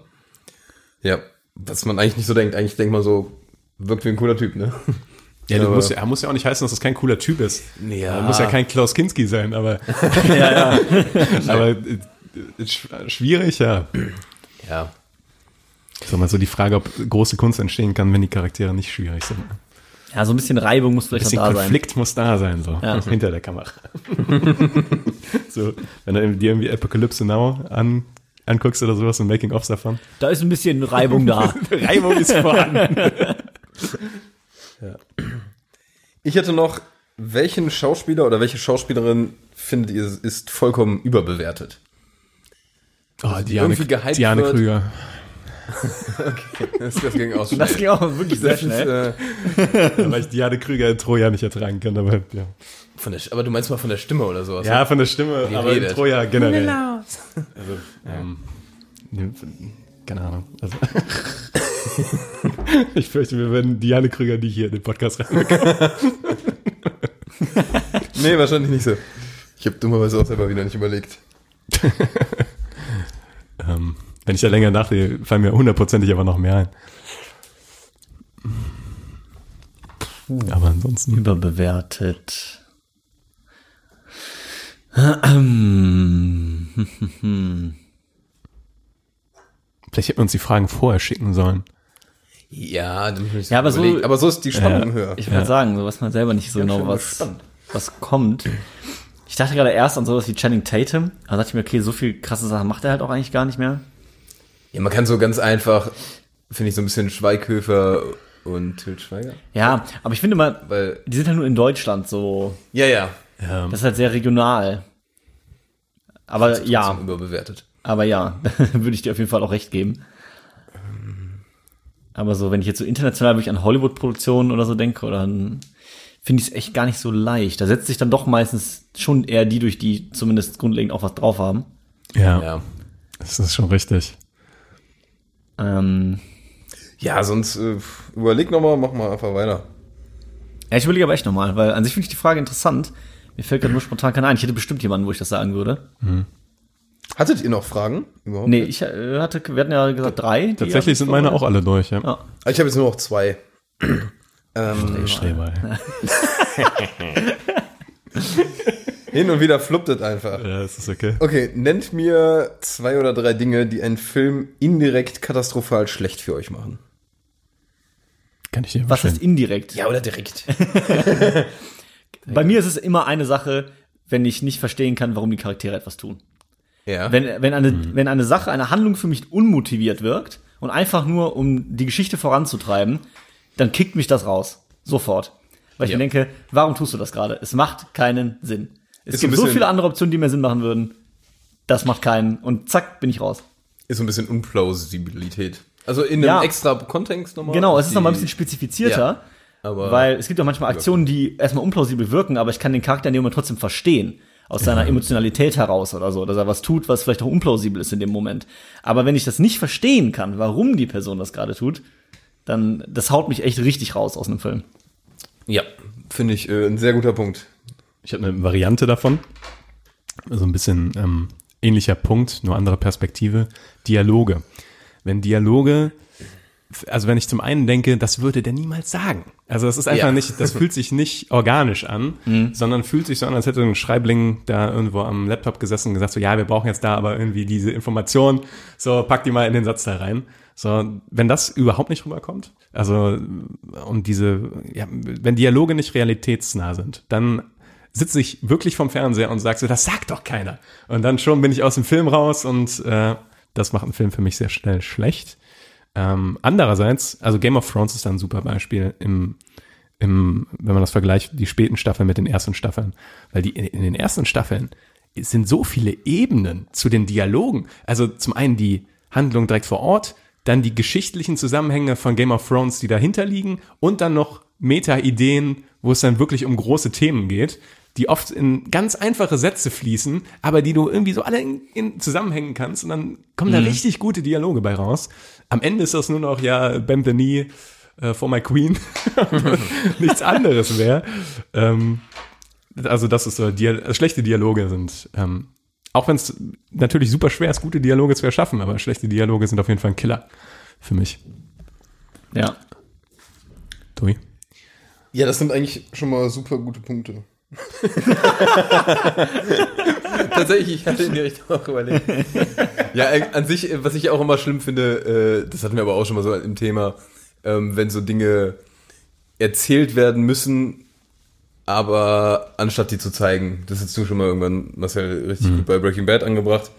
Ja, was man eigentlich nicht so denkt. Eigentlich denkt man so, wirkt wie ein cooler Typ, ne? Ja, du musst, ja, muss ja auch nicht heißen, dass das kein cooler Typ ist. Ja. Er muss ja kein Klaus Kinski sein, aber, ja, ja. aber äh, äh, sch- schwierig, ja. Ja. Ich sag mal so die Frage, ob große Kunst entstehen kann, wenn die Charaktere nicht schwierig sind. Ja, so ein bisschen Reibung muss vielleicht da sein. Konflikt muss da sein, so Ja. hinter der Kamera. so, wenn du dir irgendwie Apocalypse Now an, anguckst oder sowas, ein Making-of davon. Da ist ein bisschen Reibung da. Reibung ist vorhanden. Ich hätte noch, welchen Schauspieler oder welche Schauspielerin findet ihr ist vollkommen überbewertet? Oh, Diane, irgendwie gehypt Diane wird. Krüger. Das, das ging auch Das ging auch wirklich sehr schnell. äh, Weil ich Diane Krüger in Troja nicht ertragen kann, aber ja. Von der, aber du meinst mal von der Stimme oder sowas? Ja, von der Stimme, Wie aber in redet. Troja generell. Also, ähm, ne, keine Ahnung. Also, Ich fürchte, wir werden Diane Krüger nicht hier in den Podcast reinbekommen. Nee, wahrscheinlich nicht so. Ich habe dummerweise auch selber wieder nicht überlegt. ähm, wenn ich da länger nachdenke, fallen mir hundertprozentig aber noch mehr ein. Aber ansonsten. Überbewertet. Vielleicht hätten wir uns die Fragen vorher schicken sollen. Ja, Ja, aber so- aber so ist die Spannung Ja. höher. Ich würde Ja. sagen, so weiß man selber nicht so genau, was, gespannt. was kommt. Ich dachte gerade erst an sowas wie Channing Tatum. Da dachte ich mir, okay, so viel krasse Sachen macht er halt auch eigentlich gar nicht mehr. Ja, man kann so ganz einfach, finde ich, so ein bisschen Schweighöfer und Til Schweiger. Ja, aber ich finde mal, Weil, die sind halt nur in Deutschland so. ja, ja. Ja. Das ist halt sehr regional. Aber ja, Überbewertet. aber ja, würde ich dir auf jeden Fall auch recht geben. Aber so, wenn ich jetzt so international wirklich an Hollywood-Produktionen oder so denke, oder dann finde ich es echt gar nicht so leicht. Da setzt sich dann doch meistens schon eher die durch, die zumindest grundlegend auch was drauf haben. Ja, Ja. das ist schon richtig. Ähm, Ja, sonst äh, überleg nochmal, mach mal einfach weiter. ja, ich überlege aber echt nochmal, weil an sich finde ich die Frage interessant. Mir fällt gerade nur spontan keiner ein. Ich hätte bestimmt jemanden, wo ich das sagen würde. Hattet ihr noch Fragen? Überhaupt? Nee, ich äh, hatte, wir hatten ja gesagt drei. Tatsächlich sind meine auch alle durch, ja. Ja. Ah, Ich habe jetzt nur noch zwei. ähm, Streber, hin und wieder fluppt es einfach. Ja, das ist okay. Okay, nennt mir zwei oder drei Dinge, die einen Film indirekt katastrophal schlecht für euch machen. Kann ich dir Was ist indirekt? Ja, oder direkt. Bei mir ist es immer eine Sache, wenn ich nicht verstehen kann, warum die Charaktere etwas tun. Ja. Wenn, wenn, eine, wenn eine Sache, eine Handlung für mich unmotiviert wirkt und einfach nur, um die Geschichte voranzutreiben, dann kickt mich das raus. Sofort. Weil ich Ja. mir denke, warum tust du das gerade? Es macht keinen Sinn. Es Ist gibt so viele andere Optionen, die mehr Sinn machen würden. Das macht keinen. Und zack, bin ich raus. ist so ein bisschen Unplausibilität. Also in einem Ja. extra Kontext nochmal. Genau, es ist nochmal ein bisschen spezifizierter. Ja, aber- weil es gibt auch manchmal Aktionen, die erstmal unplausibel wirken, aber ich kann den Charakter in dem Moment trotzdem verstehen. Aus seiner Emotionalität heraus oder so, dass er was tut, was vielleicht auch unplausibel ist in dem Moment. Aber wenn ich das nicht verstehen kann, warum die Person das gerade tut, dann, das haut mich echt richtig raus aus einem Film. Ja, finde ich äh, ein sehr guter Punkt. Ich habe eine Variante davon. So ein bisschen ähm, ähnlicher Punkt, nur andere Perspektive. Dialoge. Wenn Dialoge, also wenn ich zum einen denke, das würde der niemals sagen. Also das ist einfach Ja. nicht, das fühlt sich nicht organisch an, sondern fühlt sich so an, als hätte ein Schreibling da irgendwo am Laptop gesessen und gesagt so, ja, wir brauchen jetzt da aber irgendwie diese Information, so pack die mal in den Satz da rein. So, wenn das überhaupt nicht rüberkommt, also und diese, ja, wenn Dialoge nicht realitätsnah sind, dann sitze ich wirklich vom Fernseher und sage so, das sagt doch keiner. Und dann schon bin ich aus dem Film raus und äh, das macht einen Film für mich sehr schnell schlecht. Ähm, andererseits, also Game of Thrones ist da ein super Beispiel im, im, wenn man das vergleicht, die späten Staffeln mit den ersten Staffeln. Weil die in, in den ersten Staffeln sind so viele Ebenen zu den Dialogen. Also zum einen die Handlung direkt vor Ort, dann die geschichtlichen Zusammenhänge von Game of Thrones, die dahinter liegen und dann noch Meta-Ideen, wo es dann wirklich um große Themen geht, die oft in ganz einfache Sätze fließen, aber die du irgendwie so alle in, in zusammenhängen kannst und dann kommen da richtig gute Dialoge bei raus. Am Ende ist das nur noch, ja, bend the knee äh, for my queen. Nichts anderes mehr. Ähm, also das ist so, Dia schlechte Dialoge sind, ähm, auch wenn es natürlich super schwer ist, gute Dialoge zu erschaffen, aber schlechte Dialoge sind auf jeden Fall ein Killer für mich. Ja. Tobi? Ja, das sind eigentlich schon mal super gute Punkte. Tatsächlich, ich hatte in die Richtung auch überlegt. ja, äh, an sich, äh, was ich auch immer schlimm finde, äh, das hatten wir aber auch schon mal so im Thema, ähm, wenn so Dinge erzählt werden müssen, aber anstatt die zu zeigen, das hast du schon mal irgendwann, Marcel, richtig gut bei Breaking Bad angebracht.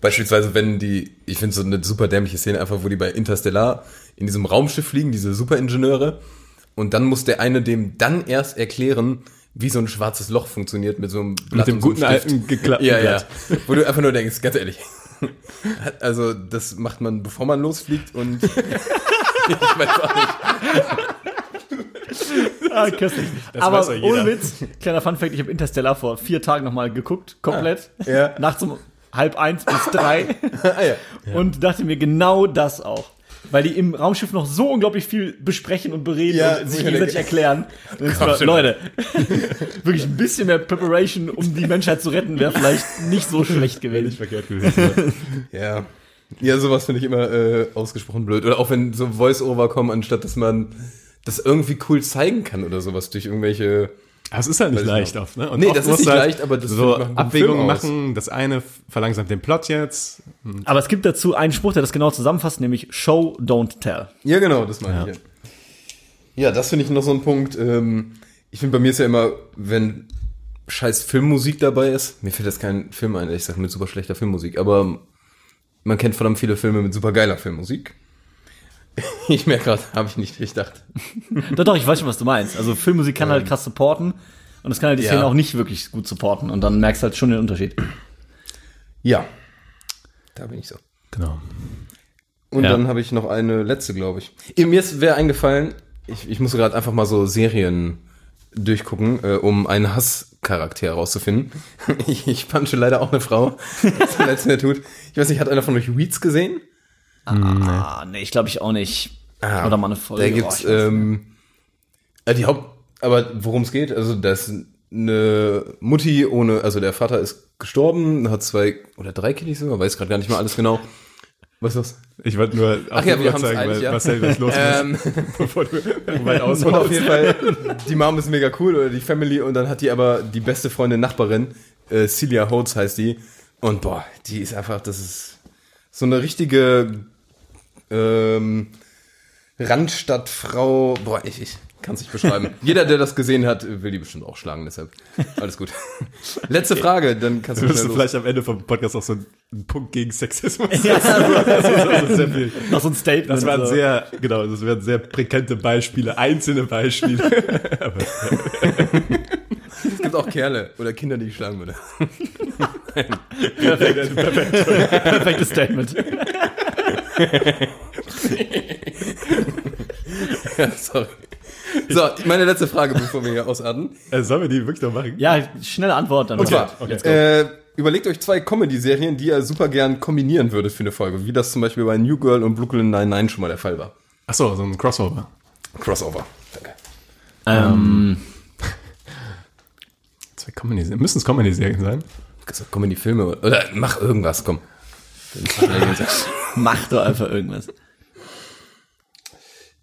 Beispielsweise, wenn die, ich finde so eine super dämliche Szene einfach, wo die bei Interstellar in diesem Raumschiff fliegen, diese Superingenieure, und dann muss der eine dem dann erst erklären, wie so ein schwarzes Loch funktioniert mit so einem Blatt dem und so einem guten Stift. alten geklappten ja, Blatt. Ja, wo du einfach nur denkst, ganz ehrlich. Also, das macht man, bevor man losfliegt und ich weiß auch nicht. Ah, köstlich. Das Aber weiß ja jeder. ohne Witz, kleiner Funfact, ich habe Interstellar vor vier Tagen nochmal geguckt, komplett. ja. Nachts um halb eins bis drei. Ah, ja. Und dachte mir genau das auch. Weil die im Raumschiff noch so unglaublich viel besprechen und bereden Ja, und sich gegenseitig erklären. Schon. Leute, wirklich ein bisschen mehr Preparation, um die Menschheit zu retten, wäre vielleicht nicht so schlecht gewesen. verkehrt gewesen. Ja. Ja, sowas finde ich immer äh, ausgesprochen blöd. Oder auch wenn so Voice-Over kommen, anstatt dass man das irgendwie cool zeigen kann oder sowas durch irgendwelche. Es ist halt nicht leicht oft, ne? Und Nee, oft das ist musst nicht halt leicht, aber das so Abwägungen machen. Das eine verlangsamt den Plot jetzt. Aber es gibt dazu einen Spruch, der das genau zusammenfasst, nämlich Show, don't tell. Ja, genau, das meine Ja. ich. Ja, ja das finde ich noch so ein Punkt. Ähm, ich finde, bei mir ist ja immer, wenn scheiß Filmmusik dabei ist, mir fällt jetzt kein Film ein, ich sage mit super schlechter Filmmusik, aber man kennt verdammt viele Filme mit super geiler Filmmusik. Ich merke gerade, habe ich nicht gedacht. Doch, doch, ich weiß schon, was du meinst. Also Filmmusik kann halt krass supporten und es kann halt die Ja. Szene auch nicht wirklich gut supporten und dann merkst du halt schon den Unterschied. Ja, da bin ich so. Genau. Und Ja. dann habe ich noch eine letzte, glaube ich. Mir wäre eingefallen, ich, ich muss gerade einfach mal so Serien durchgucken, äh, um einen Hasscharakter herauszufinden. Ich, ich punche leider auch eine Frau, was mir letztes Mal tut. Ich weiß nicht, hat einer von euch Weeds gesehen? Ah, nee, ich glaube ich auch nicht. Oder mal eine Folge. Da Oh, gibt's ich weiß nicht. ähm, äh, die Haupt, aber worum es geht, also das ist eine Mutti ohne, also der Vater ist gestorben, hat zwei oder drei Kinder sogar, weiß gerade gar nicht mal alles genau. Was ist das? Ich wollte nur Ach ja, wir eilig, weil ja. Marcel was los Ähm, bevor du weit Und ausholst. auf jeden Fall, die Mom ist mega cool oder die Family und dann hat die aber die beste Freundin, Nachbarin, äh, Celia Holtz heißt die. Und boah, die ist einfach, das ist so eine richtige ähm, Randstadtfrau. Boah, ich, ich kann es nicht beschreiben. Jeder, der das gesehen hat, will die bestimmt auch schlagen, deshalb alles gut. Letzte Frage, dann kannst du Du vielleicht am Ende vom Podcast auch so einen, Punkt gegen Sexismus. das ist also sehr viel. Noch so ein Statement. Das waren so. sehr, genau, das wären sehr prägnante Beispiele, einzelne Beispiele. Aber, Es gibt auch Kerle oder Kinder, die ich schlagen würde. perfektes Statement. Ja, sorry. So, meine letzte Frage, bevor wir hier ausarten. äh, sollen wir die wirklich noch machen? Ja, schnelle Antwort dann. Und zwar, okay. äh, überlegt euch zwei Comedy-Serien, die ihr super gern kombinieren würdet für eine Folge, wie das zum Beispiel bei New Girl und Brooklyn Nine-Nine schon mal der Fall war. Ach so, so ein Crossover. Crossover. Danke. ähm, Zwei Comedy Müssen es Comedy-Serien sein? Comedy-Filme oder mach irgendwas, komm. mach doch einfach irgendwas.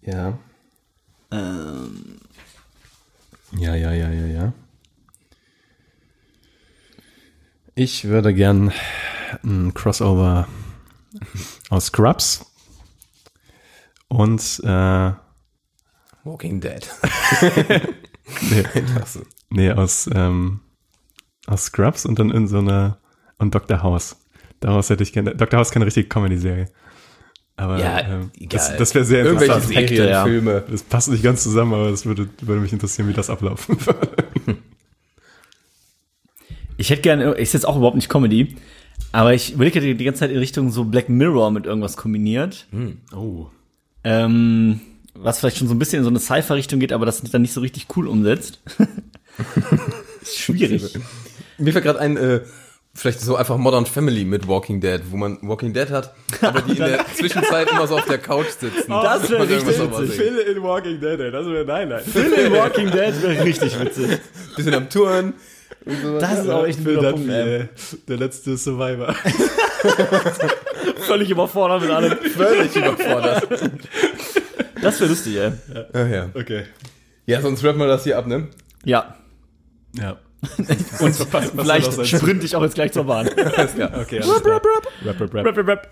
ja. Ähm, Ja, ja, ja, ja, ja. Ich würde gern ein Crossover aus Scrubs und äh, Walking Dead. nee, nee, aus, ähm, aus Scrubs und dann in so einer und Dr. House. Daraus hätte ich gerne. Dr. House ist keine richtige Comedy-Serie. Aber Ja, ähm, egal. das, das wäre sehr Irgendwelche interessant. Effekte, Serien, ja. Filme. Das passt nicht ganz zusammen, aber es würde, würde mich interessieren, wie das ablaufen würde. ich hätte gerne, ist jetzt auch überhaupt nicht Comedy, aber ich überlege die, die ganze Zeit in Richtung so Black Mirror mit irgendwas kombiniert. Oh. Ähm, was vielleicht schon so ein bisschen in so eine Cypher-Richtung geht, aber das dann nicht so richtig cool umsetzt. ist schwierig. Mir fällt gerade ein, äh, vielleicht so einfach Modern Family mit Walking Dead, wo man Walking Dead hat, aber die in der Zwischenzeit immer so auf der Couch sitzen. Das wäre richtig witzig. Phil in Walking Dead, ey, das wäre nein, nein. Phil in Walking Dead wäre richtig witzig. Bisschen am Touren. Das ist auch echt ein guter Punkt, ey. Der letzte Survivor. Völlig überfordert mit allem. völlig überfordert. Das wäre lustig, ey. Ach ja. Okay. ja, sonst rappen wir das hier ab, ne? Ja. Ja. Und vielleicht sprinte ich auch jetzt gleich zur Bahn. Alles klar. Okay, alles klar. Rap, rap, rap. Rap, rap, rap.